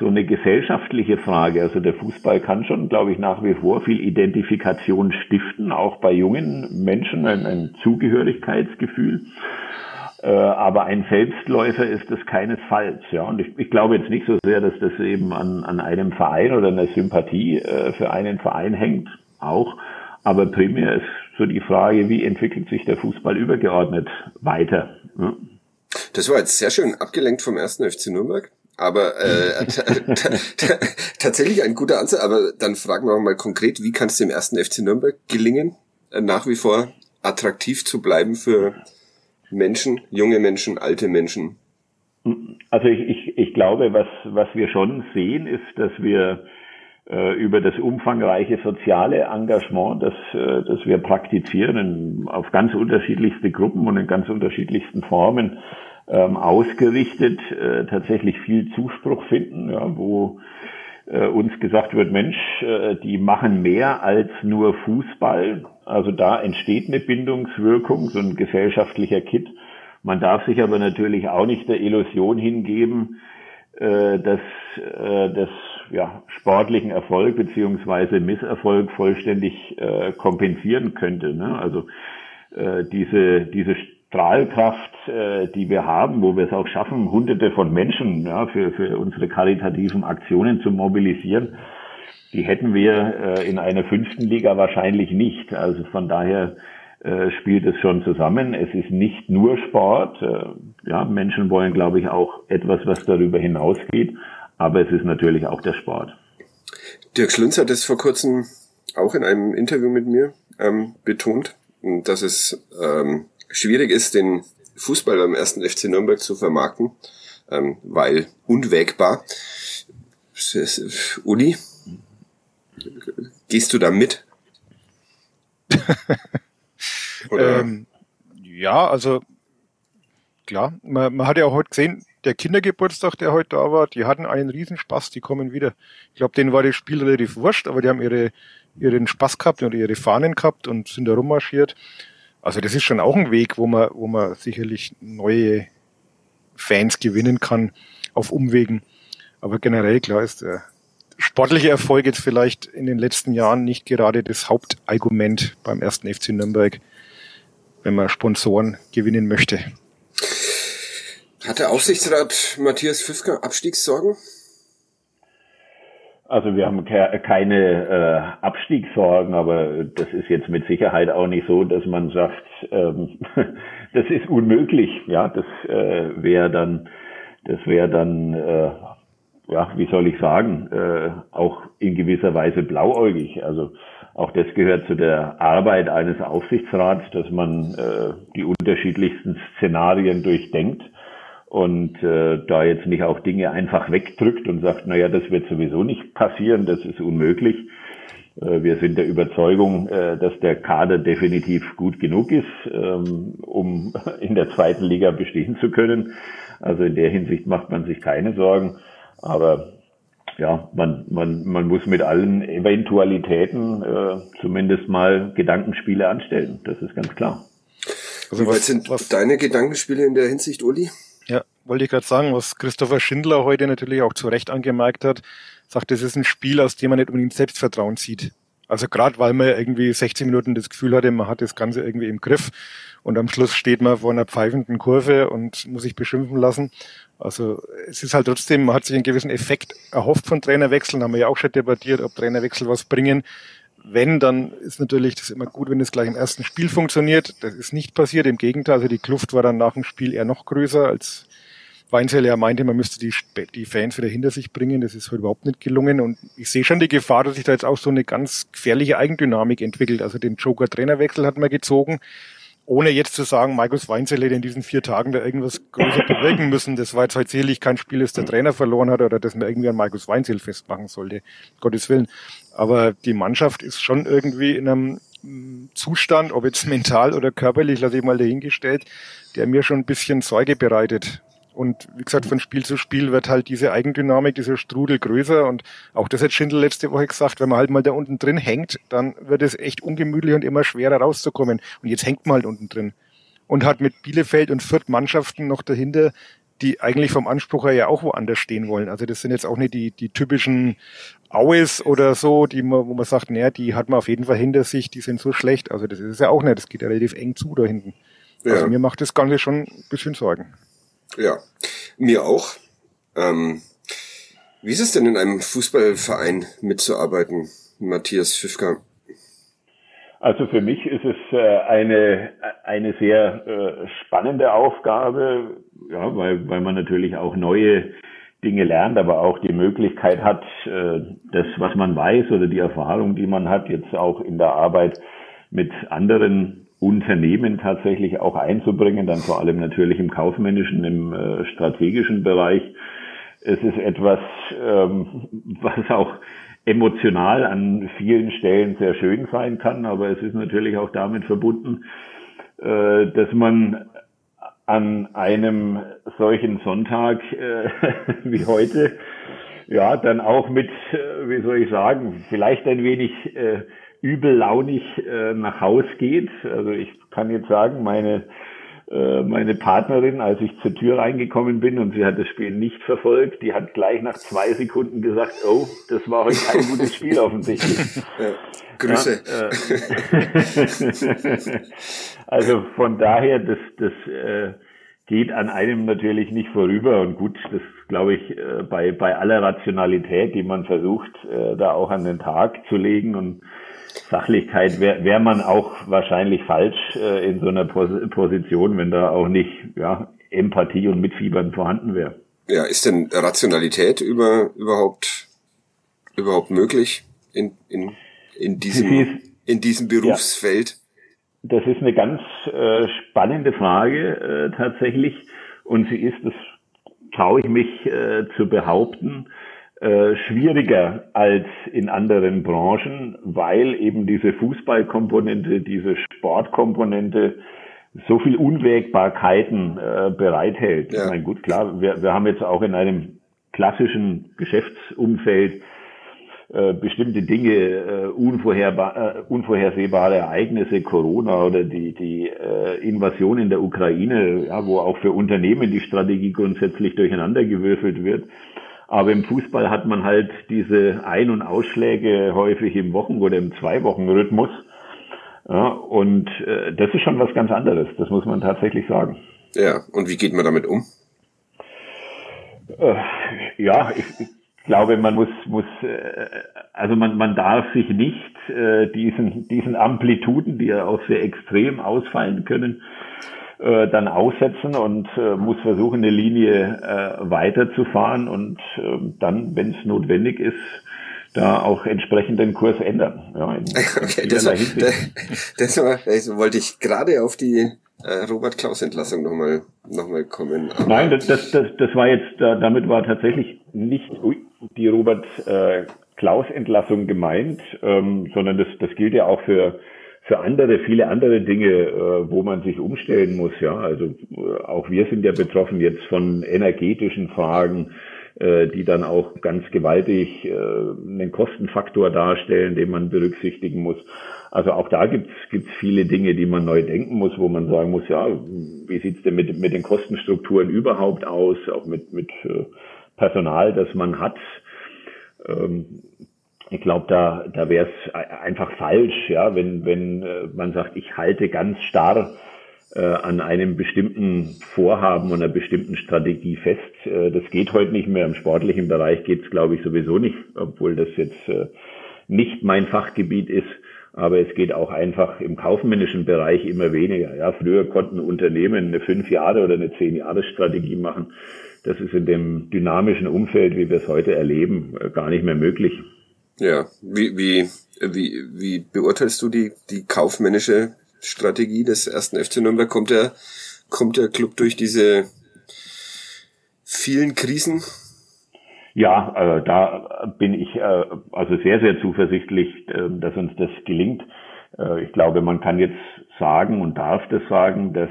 so eine gesellschaftliche Frage. Also der Fußball kann schon, glaube ich, nach wie vor viel Identifikation stiften, auch bei jungen Menschen ein, ein Zugehörigkeitsgefühl. Äh, aber ein Selbstläufer ist es keinesfalls. Ja, und ich, ich, glaube jetzt nicht so sehr, dass das eben an, an einem Verein oder einer Sympathie äh, für einen Verein hängt, auch. Aber primär ist so die Frage, wie entwickelt sich der Fußball übergeordnet weiter? Ja. Das war jetzt sehr schön abgelenkt vom ersten FC Nürnberg. Aber äh, tatsächlich ein guter Ansatz. Aber dann fragen wir mal konkret, wie kann es dem ersten FC Nürnberg gelingen, äh, nach wie vor attraktiv zu bleiben für Menschen, junge Menschen, alte Menschen? Also ich, ich, ich glaube, was, was wir schon sehen, ist, dass wir über das umfangreiche soziale Engagement, das, äh, das wir praktizieren auf ganz unterschiedlichste Gruppen und in ganz unterschiedlichsten Formen ähm, ausgerichtet, äh, tatsächlich viel Zuspruch finden, ja, wo äh, uns gesagt wird, Mensch, äh, die machen mehr als nur Fußball. Also da entsteht eine Bindungswirkung, so ein gesellschaftlicher Kit. Man darf sich aber natürlich auch nicht der Illusion hingeben, äh, dass äh, das ja, sportlichen Erfolg beziehungsweise Misserfolg vollständig äh, kompensieren könnte. Ne? Also äh, diese, diese Strahlkraft, äh, die wir haben, wo wir es auch schaffen, hunderte von Menschen ja, für, für unsere karitativen Aktionen zu mobilisieren, die hätten wir äh, in einer fünften Liga wahrscheinlich nicht. Also von daher äh, spielt es schon zusammen. Es ist nicht nur Sport. Äh, ja, Menschen wollen, glaube ich, auch etwas, was darüber hinausgeht. Aber es ist natürlich auch der Sport. Dirk Schlunz hat es vor kurzem auch in einem Interview mit mir ähm, betont, dass es ähm, schwierig ist, den Fußball beim ersten FC Nürnberg zu vermarkten, ähm, weil unwägbar. Uli, gehst du da mit? ähm, ja, also klar, man, man hat ja auch heute gesehen, der Kindergeburtstag, der heute da war, die hatten einen Riesenspaß, die kommen wieder. Ich glaube, denen war das Spiel relativ wurscht, aber die haben ihre, ihren Spaß gehabt und ihre Fahnen gehabt und sind da rummarschiert. Also das ist schon auch ein Weg, wo man, wo man sicherlich neue Fans gewinnen kann auf Umwegen. Aber generell klar ist der sportliche Erfolg jetzt vielleicht in den letzten Jahren nicht gerade das Hauptargument beim ersten FC Nürnberg, wenn man Sponsoren gewinnen möchte. Hat der Aufsichtsrat Matthias Pfiffker Abstiegssorgen? Also wir haben keine äh, Abstiegssorgen, aber das ist jetzt mit Sicherheit auch nicht so, dass man sagt, ähm, das ist unmöglich. Ja, das äh, wäre dann, das wäre dann, äh, ja, wie soll ich sagen, äh, auch in gewisser Weise blauäugig. Also auch das gehört zu der Arbeit eines Aufsichtsrats, dass man äh, die unterschiedlichsten Szenarien durchdenkt und äh, da jetzt nicht auch Dinge einfach wegdrückt und sagt, naja, das wird sowieso nicht passieren, das ist unmöglich. Äh, wir sind der Überzeugung, äh, dass der Kader definitiv gut genug ist, ähm, um in der zweiten Liga bestehen zu können. Also in der Hinsicht macht man sich keine Sorgen. Aber ja, man, man, man muss mit allen Eventualitäten äh, zumindest mal Gedankenspiele anstellen. Das ist ganz klar. Also Wie weit sind was, deine Gedankenspiele in der Hinsicht, Uli? Wollte ich gerade sagen, was Christopher Schindler heute natürlich auch zu Recht angemerkt hat, sagt, das ist ein Spiel, aus dem man nicht unbedingt Selbstvertrauen sieht. Also gerade weil man irgendwie 16 Minuten das Gefühl hatte, man hat das Ganze irgendwie im Griff und am Schluss steht man vor einer pfeifenden Kurve und muss sich beschimpfen lassen. Also es ist halt trotzdem, man hat sich einen gewissen Effekt erhofft von Trainerwechseln, haben wir ja auch schon debattiert, ob Trainerwechsel was bringen. Wenn, dann ist natürlich das immer gut, wenn es gleich im ersten Spiel funktioniert. Das ist nicht passiert. Im Gegenteil, also die Kluft war dann nach dem Spiel eher noch größer als Weinzel ja meinte, man müsste die, die Fans wieder hinter sich bringen. Das ist halt überhaupt nicht gelungen. Und ich sehe schon die Gefahr, dass sich da jetzt auch so eine ganz gefährliche Eigendynamik entwickelt. Also den Joker-Trainerwechsel hat man gezogen, ohne jetzt zu sagen, Markus Weinzel hätte in diesen vier Tagen da irgendwas größer bewirken müssen. Das war jetzt halt sicherlich kein Spiel, das der Trainer verloren hat oder das man irgendwie an Markus Weinzel festmachen sollte. Gottes Willen. Aber die Mannschaft ist schon irgendwie in einem Zustand, ob jetzt mental oder körperlich, lasse ich mal dahingestellt, der mir schon ein bisschen Sorge bereitet. Und wie gesagt, von Spiel zu Spiel wird halt diese Eigendynamik, dieser Strudel größer. Und auch das hat Schindel letzte Woche gesagt, wenn man halt mal da unten drin hängt, dann wird es echt ungemütlich und immer schwerer rauszukommen. Und jetzt hängt man halt unten drin. Und hat mit Bielefeld und Fürth Mannschaften noch dahinter, die eigentlich vom Anspruch her ja auch woanders stehen wollen. Also das sind jetzt auch nicht die, die typischen Aues oder so, die man, wo man sagt, naja, die hat man auf jeden Fall hinter sich, die sind so schlecht. Also das ist es ja auch nicht, das geht ja relativ eng zu da hinten. Ja. Also mir macht das Ganze schon ein bisschen Sorgen. Ja, mir auch. Ähm, wie ist es denn in einem Fußballverein mitzuarbeiten, Matthias Pfiffka? Also für mich ist es äh, eine, eine sehr äh, spannende Aufgabe, ja, weil, weil man natürlich auch neue Dinge lernt, aber auch die Möglichkeit hat, äh, das, was man weiß oder die Erfahrung, die man hat, jetzt auch in der Arbeit mit anderen Unternehmen tatsächlich auch einzubringen, dann vor allem natürlich im kaufmännischen, im strategischen Bereich. Es ist etwas, ähm, was auch emotional an vielen Stellen sehr schön sein kann, aber es ist natürlich auch damit verbunden, äh, dass man an einem solchen Sonntag äh, wie heute ja dann auch mit, äh, wie soll ich sagen, vielleicht ein wenig übellaunig nach Haus geht. Also ich kann jetzt sagen, meine äh, meine Partnerin, als ich zur Tür reingekommen bin und sie hat das Spiel nicht verfolgt, die hat gleich nach zwei Sekunden gesagt, oh, das war heute kein gutes Spiel offensichtlich. Ja, Grüße. Ja, äh, also von daher, das, das äh, geht an einem natürlich nicht vorüber und gut, das glaube ich äh, bei, bei aller Rationalität, die man versucht, äh, da auch an den Tag zu legen und Sachlichkeit wäre wär man auch wahrscheinlich falsch äh, in so einer Pos Position, wenn da auch nicht ja, Empathie und Mitfiebern vorhanden wäre. Ja, ist denn Rationalität über, überhaupt, überhaupt möglich in, in, in, diesem, in diesem Berufsfeld? Ja, das ist eine ganz äh, spannende Frage äh, tatsächlich und sie ist, das traue ich mich äh, zu behaupten, äh, schwieriger als in anderen Branchen, weil eben diese Fußballkomponente, diese Sportkomponente so viel Unwägbarkeiten äh, bereithält. Ja. Ich meine, gut, klar, wir, wir haben jetzt auch in einem klassischen Geschäftsumfeld äh, bestimmte Dinge, äh, unvorherbar, äh, unvorhersehbare Ereignisse, Corona oder die, die Invasion in der Ukraine, ja, wo auch für Unternehmen die Strategie grundsätzlich durcheinandergewürfelt wird. Aber im Fußball hat man halt diese Ein- und Ausschläge häufig im Wochen- oder im Zwei-Wochen-Rhythmus. Ja, und äh, das ist schon was ganz anderes, das muss man tatsächlich sagen. Ja, und wie geht man damit um? Äh, ja, ich, ich glaube, man muss, muss äh, also man, man darf sich nicht äh, diesen, diesen Amplituden, die ja auch sehr extrem ausfallen können, äh, dann aussetzen und äh, muss versuchen, eine Linie äh, weiterzufahren und äh, dann, wenn es notwendig ist, da auch entsprechend den Kurs ändern. Ja, in, okay, das, war, das, war, das wollte ich gerade auf die äh, Robert Klaus Entlassung nochmal noch mal kommen. Aber Nein, das, das, das, das war jetzt, damit war tatsächlich nicht die Robert äh, Klaus Entlassung gemeint, ähm, sondern das, das gilt ja auch für für andere, viele andere Dinge, äh, wo man sich umstellen muss. Ja, also äh, auch wir sind ja betroffen jetzt von energetischen Fragen, äh, die dann auch ganz gewaltig einen Kostenfaktor darstellen, den man berücksichtigen muss. Also auch da gibt's gibt's viele Dinge, die man neu denken muss, wo man sagen muss, ja, wie sieht's denn mit, mit den Kostenstrukturen überhaupt aus, auch mit, mit Personal, das man hat. Ich glaube, da, da wäre es einfach falsch, ja, wenn, wenn äh, man sagt, ich halte ganz starr äh, an einem bestimmten Vorhaben und einer bestimmten Strategie fest. Äh, das geht heute nicht mehr. Im sportlichen Bereich geht es, glaube ich, sowieso nicht, obwohl das jetzt äh, nicht mein Fachgebiet ist. Aber es geht auch einfach im kaufmännischen Bereich immer weniger. Ja, früher konnten Unternehmen eine fünf Jahre oder eine zehn Jahre Strategie machen. das ist in dem dynamischen Umfeld, wie wir es heute erleben, äh, gar nicht mehr möglich. Ja, wie, wie, wie, wie beurteilst du die, die kaufmännische Strategie des ersten FC Nürnberg? Kommt der, kommt der Club durch diese vielen Krisen? Ja, äh, da bin ich äh, also sehr, sehr zuversichtlich, äh, dass uns das gelingt. Äh, ich glaube, man kann jetzt sagen und darf das sagen, dass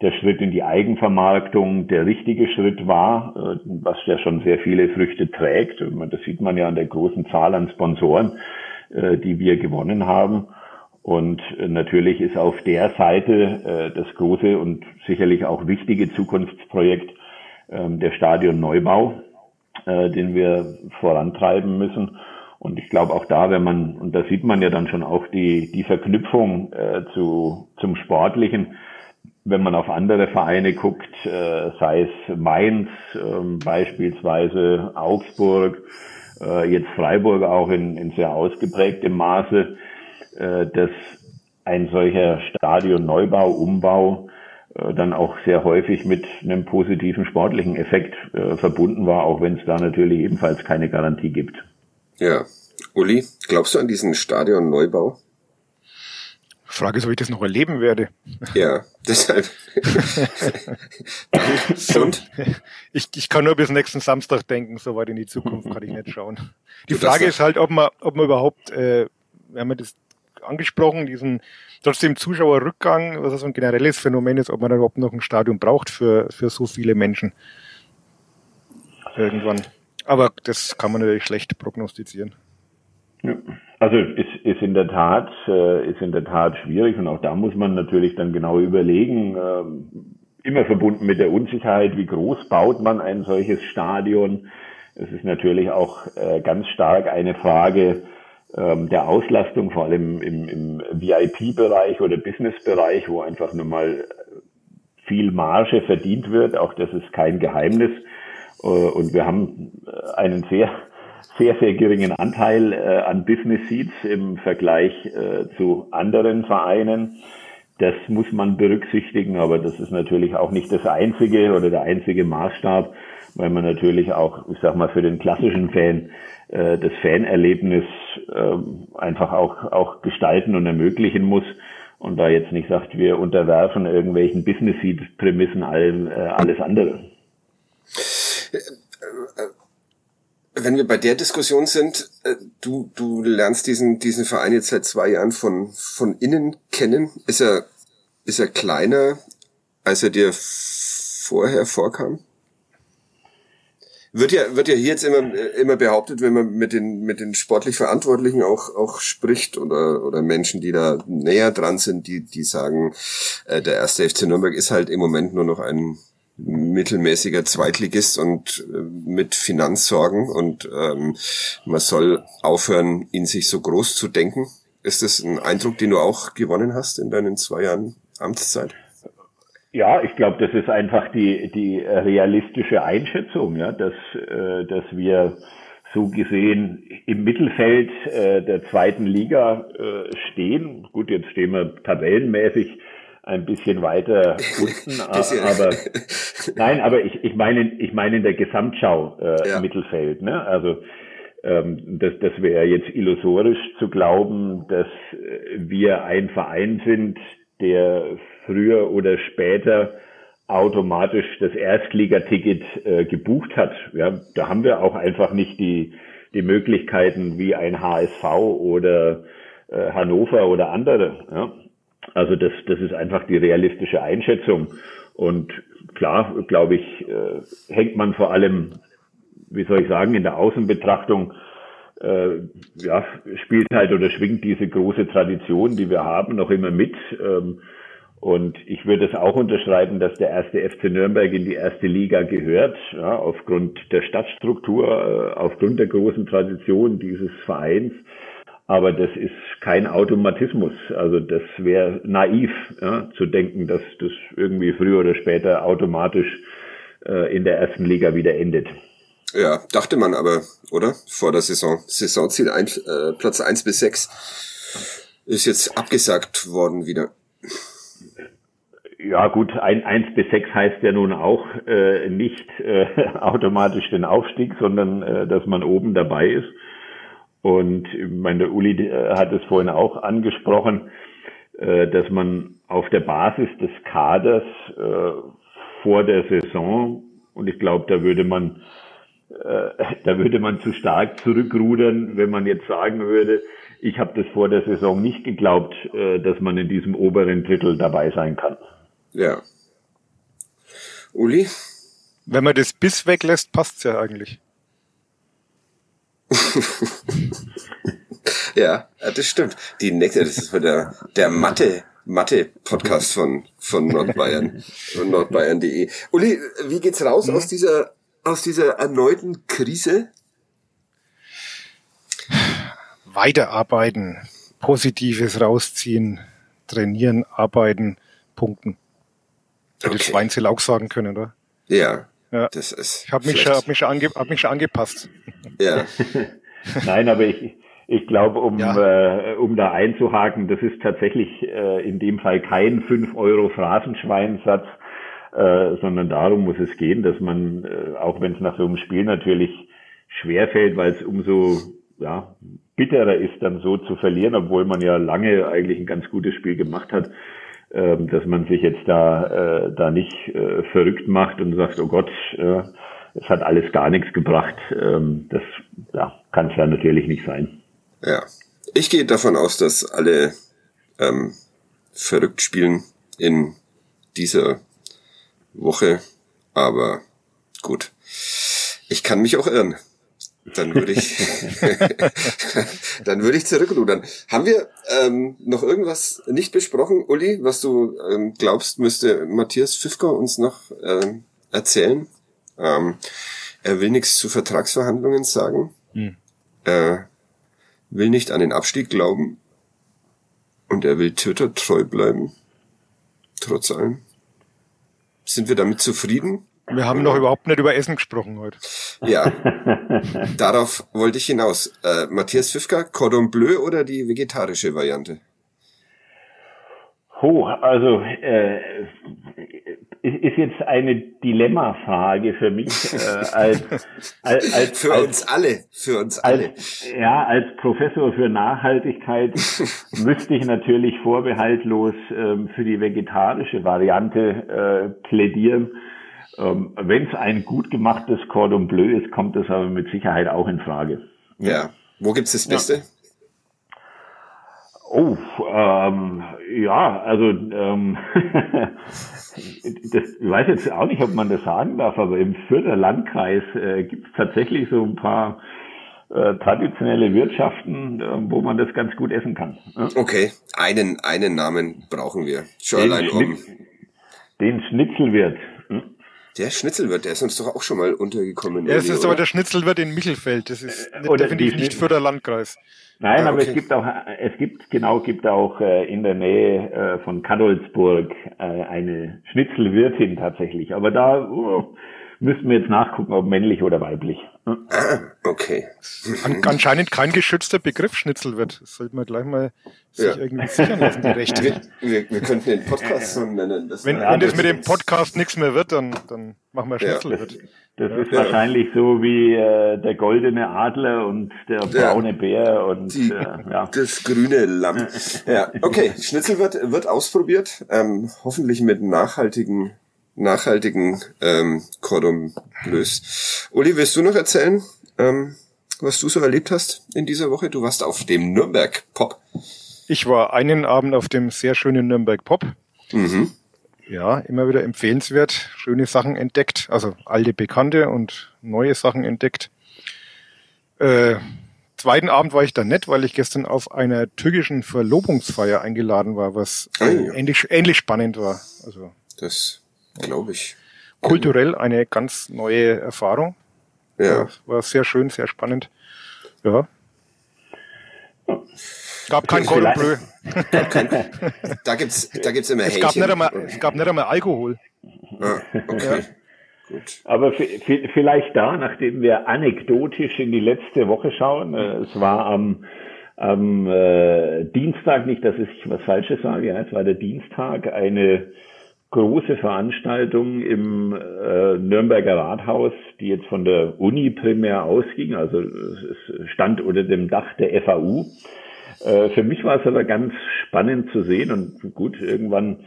der Schritt in die Eigenvermarktung der richtige Schritt war, äh, was ja schon sehr viele Früchte trägt. Das sieht man ja an der großen Zahl an Sponsoren, äh, die wir gewonnen haben. Und äh, natürlich ist auf der Seite das große und sicherlich auch wichtige Zukunftsprojekt ähm, der Stadionneubau, den wir vorantreiben müssen. Und ich glaube auch da, wenn man, und da sieht man ja dann schon auch die, die Verknüpfung zu, zum Sportlichen, wenn man auf andere Vereine guckt, äh, sei es Mainz äh, beispielsweise, Augsburg, äh, jetzt Freiburg auch in, in sehr ausgeprägtem Maße, äh, dass ein solcher Stadionneubau, Umbau dann auch sehr häufig mit einem positiven sportlichen Effekt verbunden war, auch wenn es da natürlich ebenfalls keine Garantie gibt. Ja. Uli, glaubst du an diesen Stadionneubau? Frage ist, ob ich das noch erleben werde. Ja, deshalb. Und? Ich, ich kann nur bis nächsten Samstag denken, so weit in die Zukunft kann ich nicht schauen. Die Frage ist halt, ob man, ob man überhaupt, äh, wir haben ja das angesprochen, diesen trotzdem Zuschauerrückgang, was so ein generelles Phänomen ist, ob man dann überhaupt noch ein Stadion braucht für, für so viele Menschen. Irgendwann. Aber das kann man natürlich schlecht prognostizieren. Also ist, ist in der Tat äh, ist in der Tat schwierig und auch da muss man natürlich dann genau überlegen, äh, immer verbunden mit der Unsicherheit, wie groß baut man ein solches Stadion. Es ist natürlich auch äh, ganz stark eine Frage ähm, der Auslastung, vor allem im, im VIP-Bereich oder Business-Bereich, wo einfach nur mal viel Marge verdient wird. Auch das ist kein Geheimnis. Äh, und wir haben einen sehr sehr, sehr geringen Anteil äh, an Business Seats im Vergleich äh, zu anderen Vereinen. Das muss man berücksichtigen, aber das ist natürlich auch nicht das einzige oder der einzige Maßstab, weil man natürlich auch, ich sag mal, für den klassischen Fan äh, das Fanerlebnis äh, einfach auch, auch gestalten und ermöglichen muss und da jetzt nicht sagt, wir unterwerfen irgendwelchen Business Seat Prämissen all, äh, alles andere. Wenn wir bei der Diskussion sind, äh, du, du lernst diesen, diesen Verein jetzt seit zwei Jahren von, von innen kennen. Ist er, ist er kleiner, als er dir vorher vorkam? Wird ja, wird ja hier jetzt immer, immer behauptet, wenn man mit den, mit den sportlich Verantwortlichen auch, auch spricht oder, oder Menschen, die da näher dran sind, die, die sagen, äh, der erste FC Nürnberg ist halt im Moment nur noch ein, mittelmäßiger Zweitligist und äh, mit Finanzsorgen und ähm, man soll aufhören, in sich so groß zu denken. Ist das ein Eindruck, den du auch gewonnen hast in deinen zwei Jahren Amtszeit? Ja, ich glaube, das ist einfach die, die realistische Einschätzung, ja, dass, äh, dass wir so gesehen im Mittelfeld äh, der zweiten Liga äh, stehen. Gut, jetzt stehen wir tabellenmäßig ein bisschen weiter unten, aber nein, aber ich, ich meine, ich meine in der Gesamtschau äh, ja. Mittelfeld, ne? Also ähm, das, das wäre jetzt illusorisch zu glauben, dass wir ein Verein sind, der früher oder später automatisch das Erstligaticket äh, gebucht hat. Ja, da haben wir auch einfach nicht die die Möglichkeiten wie ein HSV oder äh, Hannover oder andere. Ja. Also das, das ist einfach die realistische Einschätzung. Und klar, glaube ich, äh, hängt man vor allem, wie soll ich sagen, in der Außenbetrachtung, äh, ja, spielt halt oder schwingt diese große Tradition, die wir haben, noch immer mit. Ähm, und ich würde es auch unterschreiben, dass der erste FC Nürnberg in die erste Liga gehört, ja, aufgrund der Stadtstruktur, äh, aufgrund der großen Tradition dieses Vereins. Aber das ist kein Automatismus. Also das wäre naiv ja, zu denken, dass das irgendwie früher oder später automatisch äh, in der ersten Liga wieder endet. Ja, dachte man aber, oder? Vor der Saison. Saisonziel ein, äh, Platz eins bis sechs ist jetzt abgesagt worden wieder. Ja gut, ein, eins bis sechs heißt ja nun auch äh, nicht äh, automatisch den Aufstieg, sondern äh, dass man oben dabei ist. Und ich meine, der Uli hat es vorhin auch angesprochen, äh, dass man auf der Basis des Kaders äh, vor der Saison, und ich glaube, da würde man äh, da würde man zu stark zurückrudern, wenn man jetzt sagen würde, ich habe das vor der Saison nicht geglaubt, dass man in diesem oberen Drittel dabei sein kann. Ja. Uli? Wenn man das Biss weglässt, passt's ja eigentlich. ja, das stimmt. Die nächste, das ist der, der Mathe, Mathe-Podcast von, von Nordbayern, von nordbayern.de. Uli, wie geht's raus mhm. aus dieser, aus dieser erneuten Krise? Weiterarbeiten, Positives rausziehen, trainieren, arbeiten, punkten. Hätte okay. Schweinzel auch sagen können, oder? Ja. Ja. Das ist ich habe mich, hab mich, schon ange, hab mich schon angepasst. Ja. Nein, aber ich, ich glaube, um, ja. äh, um da einzuhaken, das ist tatsächlich äh, in dem Fall kein 5 Euro Phrasenschweinsatz, äh, sondern darum muss es gehen, dass man, äh, auch wenn es nach so einem Spiel natürlich schwerfällt, weil es umso ja, bitterer ist, dann so zu verlieren, obwohl man ja lange eigentlich ein ganz gutes Spiel gemacht hat, dass man sich jetzt da, äh, da nicht äh, verrückt macht und sagt, oh Gott, äh, es hat alles gar nichts gebracht. Ähm, das ja, kann es ja natürlich nicht sein. Ja, ich gehe davon aus, dass alle ähm, verrückt spielen in dieser Woche, aber gut. Ich kann mich auch irren. Dann würde ich, dann würde ich zurückrudern. Haben wir ähm, noch irgendwas nicht besprochen, Uli, was du ähm, glaubst, müsste Matthias Pfiffker uns noch ähm, erzählen? Ähm, er will nichts zu Vertragsverhandlungen sagen. Hm. Er will nicht an den Abstieg glauben. Und er will Twitter treu bleiben. Trotz allem. Sind wir damit zufrieden? Wir haben noch überhaupt nicht über Essen gesprochen heute. Ja, darauf wollte ich hinaus. Äh, Matthias Pfiffka, Cordon Bleu oder die vegetarische Variante? Oh, also äh, ist jetzt eine Dilemmafrage für mich äh, als, als, als für als, uns alle, für uns alle. Als, ja, als Professor für Nachhaltigkeit müsste ich natürlich vorbehaltlos ähm, für die vegetarische Variante äh, plädieren. Ähm, Wenn es ein gut gemachtes Cordon Bleu ist, kommt das aber mit Sicherheit auch in Frage. Ja. Wo gibt's das Beste? Ja. Oh, ähm, ja, also ähm, das, ich weiß jetzt auch nicht, ob man das sagen darf, aber im Fürther Landkreis äh, gibt es tatsächlich so ein paar äh, traditionelle Wirtschaften, äh, wo man das ganz gut essen kann. Ja? Okay, einen einen Namen brauchen wir. Schon den allein um. Den Schnitzelwirt. Der Schnitzelwirt, der ist uns doch auch schon mal untergekommen. Ja, es ist aber der Schnitzelwirt in Michelfeld. Das ist äh, definitiv nicht für der Landkreis. Nein, ah, aber es gibt auch, es gibt, genau, gibt auch äh, in der Nähe äh, von Kadolsburg äh, eine Schnitzelwirtin tatsächlich. Aber da uh, müssten wir jetzt nachgucken, ob männlich oder weiblich. Ah, okay. An, anscheinend kein geschützter Begriff Schnitzelwirt. Das sollte man gleich mal sich ja. irgendwie sichern lassen, die Rechte. Wir, wir, wir könnten den Podcast so nennen. Das wenn, wenn das mit dem Podcast nichts mehr wird, dann, dann machen wir Schnitzelwirt. Ja. Das ist ja. wahrscheinlich so wie äh, der goldene Adler und der braune Bär und Die, äh, ja. das grüne Lamm. ja, okay. Schnitzel wird, wird ausprobiert, ähm, hoffentlich mit nachhaltigen nachhaltigen ähm, Cordon Bleus. Uli, willst du noch erzählen, ähm, was du so erlebt hast in dieser Woche? Du warst auf dem Nürnberg Pop. Ich war einen Abend auf dem sehr schönen Nürnberg Pop. Mhm ja, immer wieder empfehlenswert. Schöne Sachen entdeckt, also alte Bekannte und neue Sachen entdeckt. Äh, zweiten Abend war ich dann nett, weil ich gestern auf einer türkischen Verlobungsfeier eingeladen war, was ja. ähnlich, ähnlich spannend war. Also das glaube ich. Kulturell eine ganz neue Erfahrung. Ja. War, war sehr schön, sehr spannend. Ja. Gab kein Cordon Bleu. da gibt's, da gibt's immer es gab, nicht einmal, es gab nicht einmal Alkohol. Ah, okay. Ja. Gut. Aber vielleicht da, nachdem wir anekdotisch in die letzte Woche schauen, äh, es war am, am äh, Dienstag, nicht, dass ich was Falsches sage, ja, es war der Dienstag, eine große Veranstaltung im äh, Nürnberger Rathaus, die jetzt von der Uni primär ausging, also es stand unter dem Dach der FAU. Äh, für mich war es aber ganz spannend zu sehen und gut, irgendwann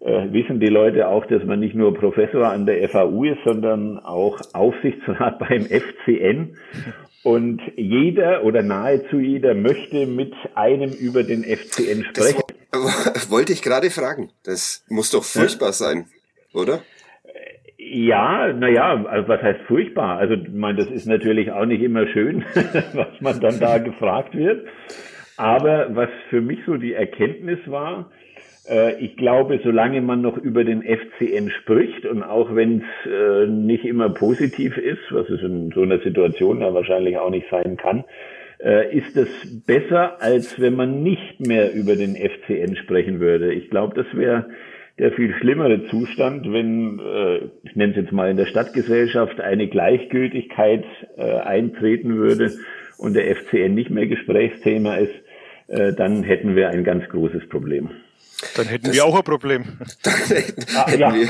äh, wissen die Leute auch, dass man nicht nur Professor an der FAU ist, sondern auch Aufsichtsrat beim FCN. Und jeder oder nahezu jeder möchte mit einem über den FCN sprechen. Wollte ich gerade fragen. Das muss doch furchtbar ja. sein, oder? Ja, naja, also was heißt furchtbar? Also, ich meine, das ist natürlich auch nicht immer schön, was man dann da gefragt wird. Aber was für mich so die Erkenntnis war, äh, ich glaube, solange man noch über den FCN spricht und auch wenn es äh, nicht immer positiv ist, was es in so einer Situation ja wahrscheinlich auch nicht sein kann, ist es besser, als wenn man nicht mehr über den FCN sprechen würde. Ich glaube, das wäre der viel schlimmere Zustand, wenn, ich nenne es jetzt mal in der Stadtgesellschaft, eine Gleichgültigkeit eintreten würde und der FCN nicht mehr Gesprächsthema ist, dann hätten wir ein ganz großes Problem. Dann hätten das, wir auch ein Problem. ah, ja. wir,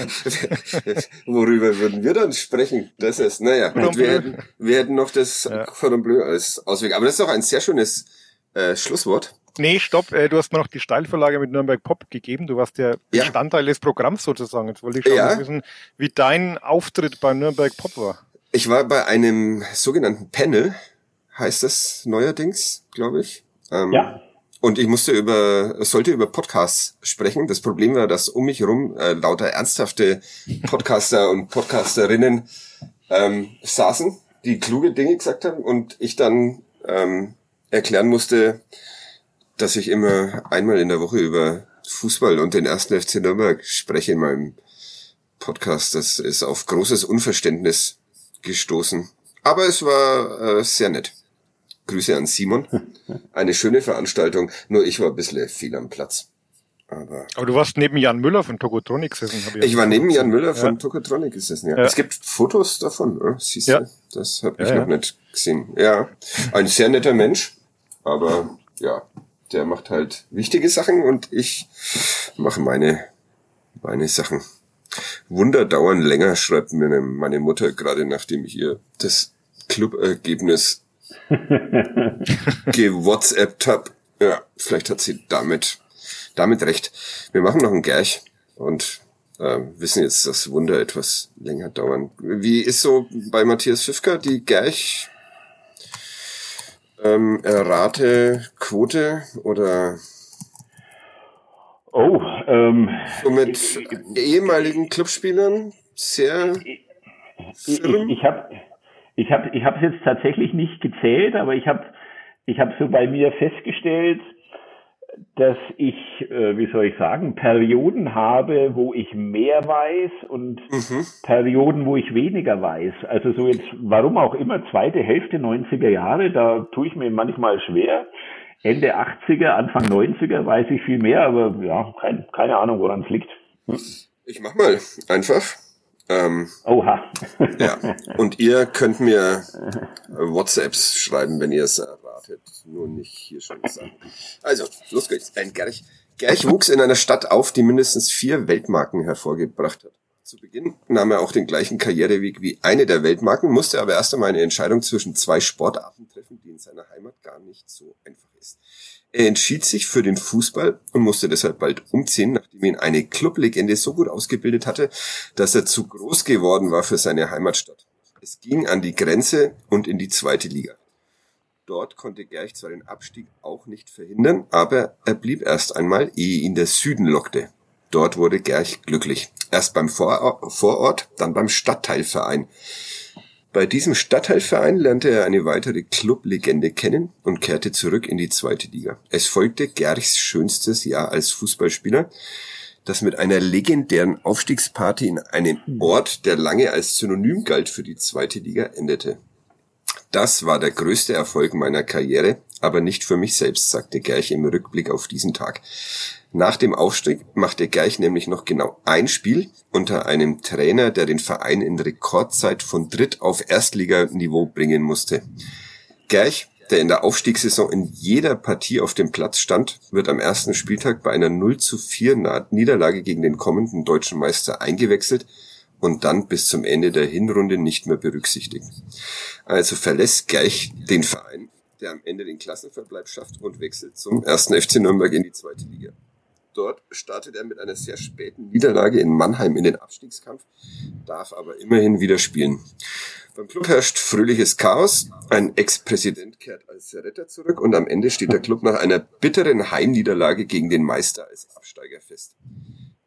worüber würden wir dann sprechen? Das ist, naja, gut, wir, hätten, wir hätten noch das ja. Cordon Bleu als Ausweg. Aber das ist doch ein sehr schönes äh, Schlusswort. Nee, stopp, äh, du hast mir noch die Steilvorlage mit Nürnberg Pop gegeben. Du warst ja Bestandteil des Programms sozusagen. Jetzt wollte ich schon ja. wissen, wie dein Auftritt bei Nürnberg Pop war. Ich war bei einem sogenannten Panel, heißt das neuerdings, glaube ich. Ähm, ja. Und ich musste über, sollte über Podcasts sprechen. Das Problem war, dass um mich herum äh, lauter ernsthafte Podcaster und Podcasterinnen ähm, saßen, die kluge Dinge gesagt haben und ich dann ähm, erklären musste, dass ich immer einmal in der Woche über Fußball und den ersten FC Nürnberg spreche in meinem Podcast. Das ist auf großes Unverständnis gestoßen. Aber es war äh, sehr nett. Grüße an Simon. Eine schöne Veranstaltung, nur ich war ein bisschen viel am Platz. Aber, Aber du warst neben Jan Müller von Tokotronic gesessen. Hab ich, ich war neben Jan Müller von ja. Tokotronic gesessen, ja. ja. Es gibt Fotos davon, oder? siehst ja. du? Das habe ich noch nicht gesehen. Ja, ein sehr netter Mensch, aber ja, der macht halt wichtige Sachen und ich mache meine, meine Sachen. Wunder dauern länger, schreibt mir meine Mutter gerade, nachdem ich ihr das Club-Ergebnis gewhatsappt hab. Ja, vielleicht hat sie damit, damit recht. Wir machen noch einen Gerch und äh, wissen jetzt, dass Wunder etwas länger dauern. Wie ist so bei Matthias Pfiffker die Gerch ähm, errate Quote oder Oh, ähm, so mit ehemaligen Clubspielern sehr ich, ich, ich habe ich habe ich es jetzt tatsächlich nicht gezählt, aber ich habe ich hab so bei mir festgestellt, dass ich, äh, wie soll ich sagen, Perioden habe, wo ich mehr weiß und mhm. Perioden, wo ich weniger weiß. Also so jetzt, warum auch immer, zweite Hälfte 90er Jahre, da tue ich mir manchmal schwer. Ende 80er, Anfang 90er weiß ich viel mehr, aber ja, kein, keine Ahnung, woran es liegt. Hm? Ich mach mal einfach. Ähm, Oha. ja. Und ihr könnt mir WhatsApps schreiben, wenn ihr es erwartet. Nur nicht hier schon sagen. Also, los geht's. Ein Gerch. Gerch wuchs in einer Stadt auf, die mindestens vier Weltmarken hervorgebracht hat. Zu Beginn nahm er auch den gleichen Karriereweg wie eine der Weltmarken, musste aber erst einmal eine Entscheidung zwischen zwei Sportarten treffen, die in seiner Heimat gar nicht so einfach ist. Er entschied sich für den Fußball und musste deshalb bald umziehen, nachdem ihn eine Clublegende so gut ausgebildet hatte, dass er zu groß geworden war für seine Heimatstadt. Es ging an die Grenze und in die zweite Liga. Dort konnte Gerch zwar den Abstieg auch nicht verhindern, aber er blieb erst einmal, ehe ihn der Süden lockte. Dort wurde Gerch glücklich. Erst beim Vorort, dann beim Stadtteilverein. Bei diesem Stadtteilverein lernte er eine weitere Clublegende kennen und kehrte zurück in die zweite Liga. Es folgte Gerchs schönstes Jahr als Fußballspieler, das mit einer legendären Aufstiegsparty in einem Ort, der lange als Synonym galt für die zweite Liga, endete. Das war der größte Erfolg meiner Karriere, aber nicht für mich selbst, sagte Gerch im Rückblick auf diesen Tag. Nach dem Aufstieg machte Gerch nämlich noch genau ein Spiel unter einem Trainer, der den Verein in Rekordzeit von Dritt- auf Erstliganiveau bringen musste. Gerch der in der Aufstiegssaison in jeder Partie auf dem Platz stand, wird am ersten Spieltag bei einer 0 zu 4 Niederlage gegen den kommenden deutschen Meister eingewechselt und dann bis zum Ende der Hinrunde nicht mehr berücksichtigt. Also verlässt gleich den Verein, der am Ende den Klassenverbleib schafft und wechselt zum ersten FC Nürnberg in die zweite Liga. Dort startet er mit einer sehr späten Niederlage in Mannheim in den Abstiegskampf, darf aber immerhin wieder spielen. Beim Club herrscht fröhliches Chaos. Ein Ex-Präsident kehrt als Retter zurück und am Ende steht der Club nach einer bitteren Heimniederlage gegen den Meister als Absteiger fest.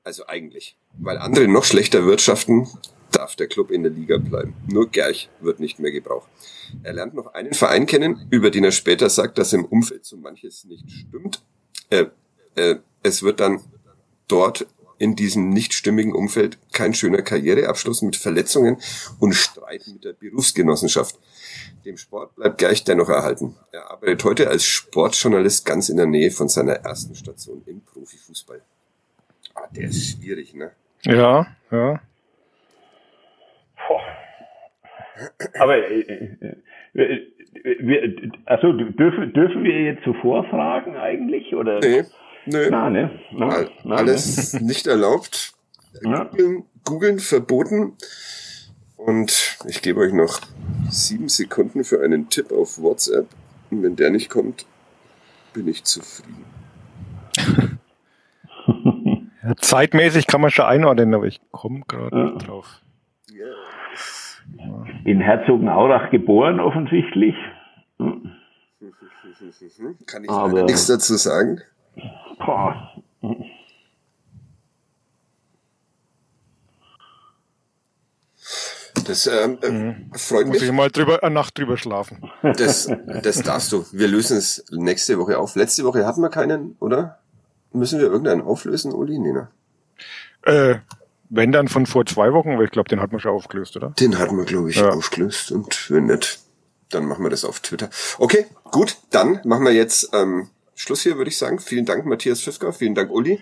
Also eigentlich. Weil andere noch schlechter wirtschaften, darf der Club in der Liga bleiben. Nur Gerch wird nicht mehr gebraucht. Er lernt noch einen Verein kennen, über den er später sagt, dass im Umfeld so manches nicht stimmt. Äh, äh, es wird dann dort in diesem nicht stimmigen Umfeld kein schöner Karriereabschluss mit Verletzungen und Streit mit der Berufsgenossenschaft. Dem Sport bleibt gleich dennoch erhalten. Er arbeitet heute als Sportjournalist ganz in der Nähe von seiner ersten Station im Profifußball. Ah, der ist schwierig, ne? Ja, ja. Aber äh, äh, wir, also dürfen, dürfen wir jetzt zuvor fragen eigentlich? Oder? Nee, nö. Na, ne? Na, All- na, Alles nicht erlaubt. Googeln, Googeln verboten. Und ich gebe euch noch sieben Sekunden für einen Tipp auf WhatsApp. Und wenn der nicht kommt, bin ich zufrieden. ja. Zeitmäßig kann man schon einordnen, aber ich komme gerade Ja. nicht drauf. In Herzogenaurach geboren offensichtlich. Kann ich Aber- leider nichts dazu sagen. Boah. Das ähm, äh, freut Muss ich mich. mal drüber, eine Nacht drüber schlafen. Das, das darfst du. Wir lösen es nächste Woche auf. Letzte Woche hatten wir keinen, oder? Müssen wir irgendeinen auflösen, Uli? Nee, ne? Äh, wenn dann von vor zwei Wochen, aber ich glaube, den hat man schon aufgelöst, oder? Den hatten wir, glaube ich, Ja. aufgelöst. Und wenn nicht, dann machen wir das auf Twitter. Okay, gut. Dann machen wir jetzt ähm, Schluss hier, würde ich sagen. Vielen Dank, Matthias Fisker. Vielen Dank, Uli.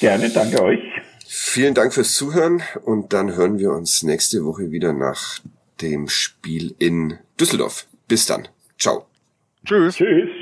Gerne, danke euch. Vielen Dank fürs Zuhören. Und dann hören wir uns nächste Woche wieder nach dem Spiel in Düsseldorf. Bis dann. Ciao. Tschüss. Tschüss.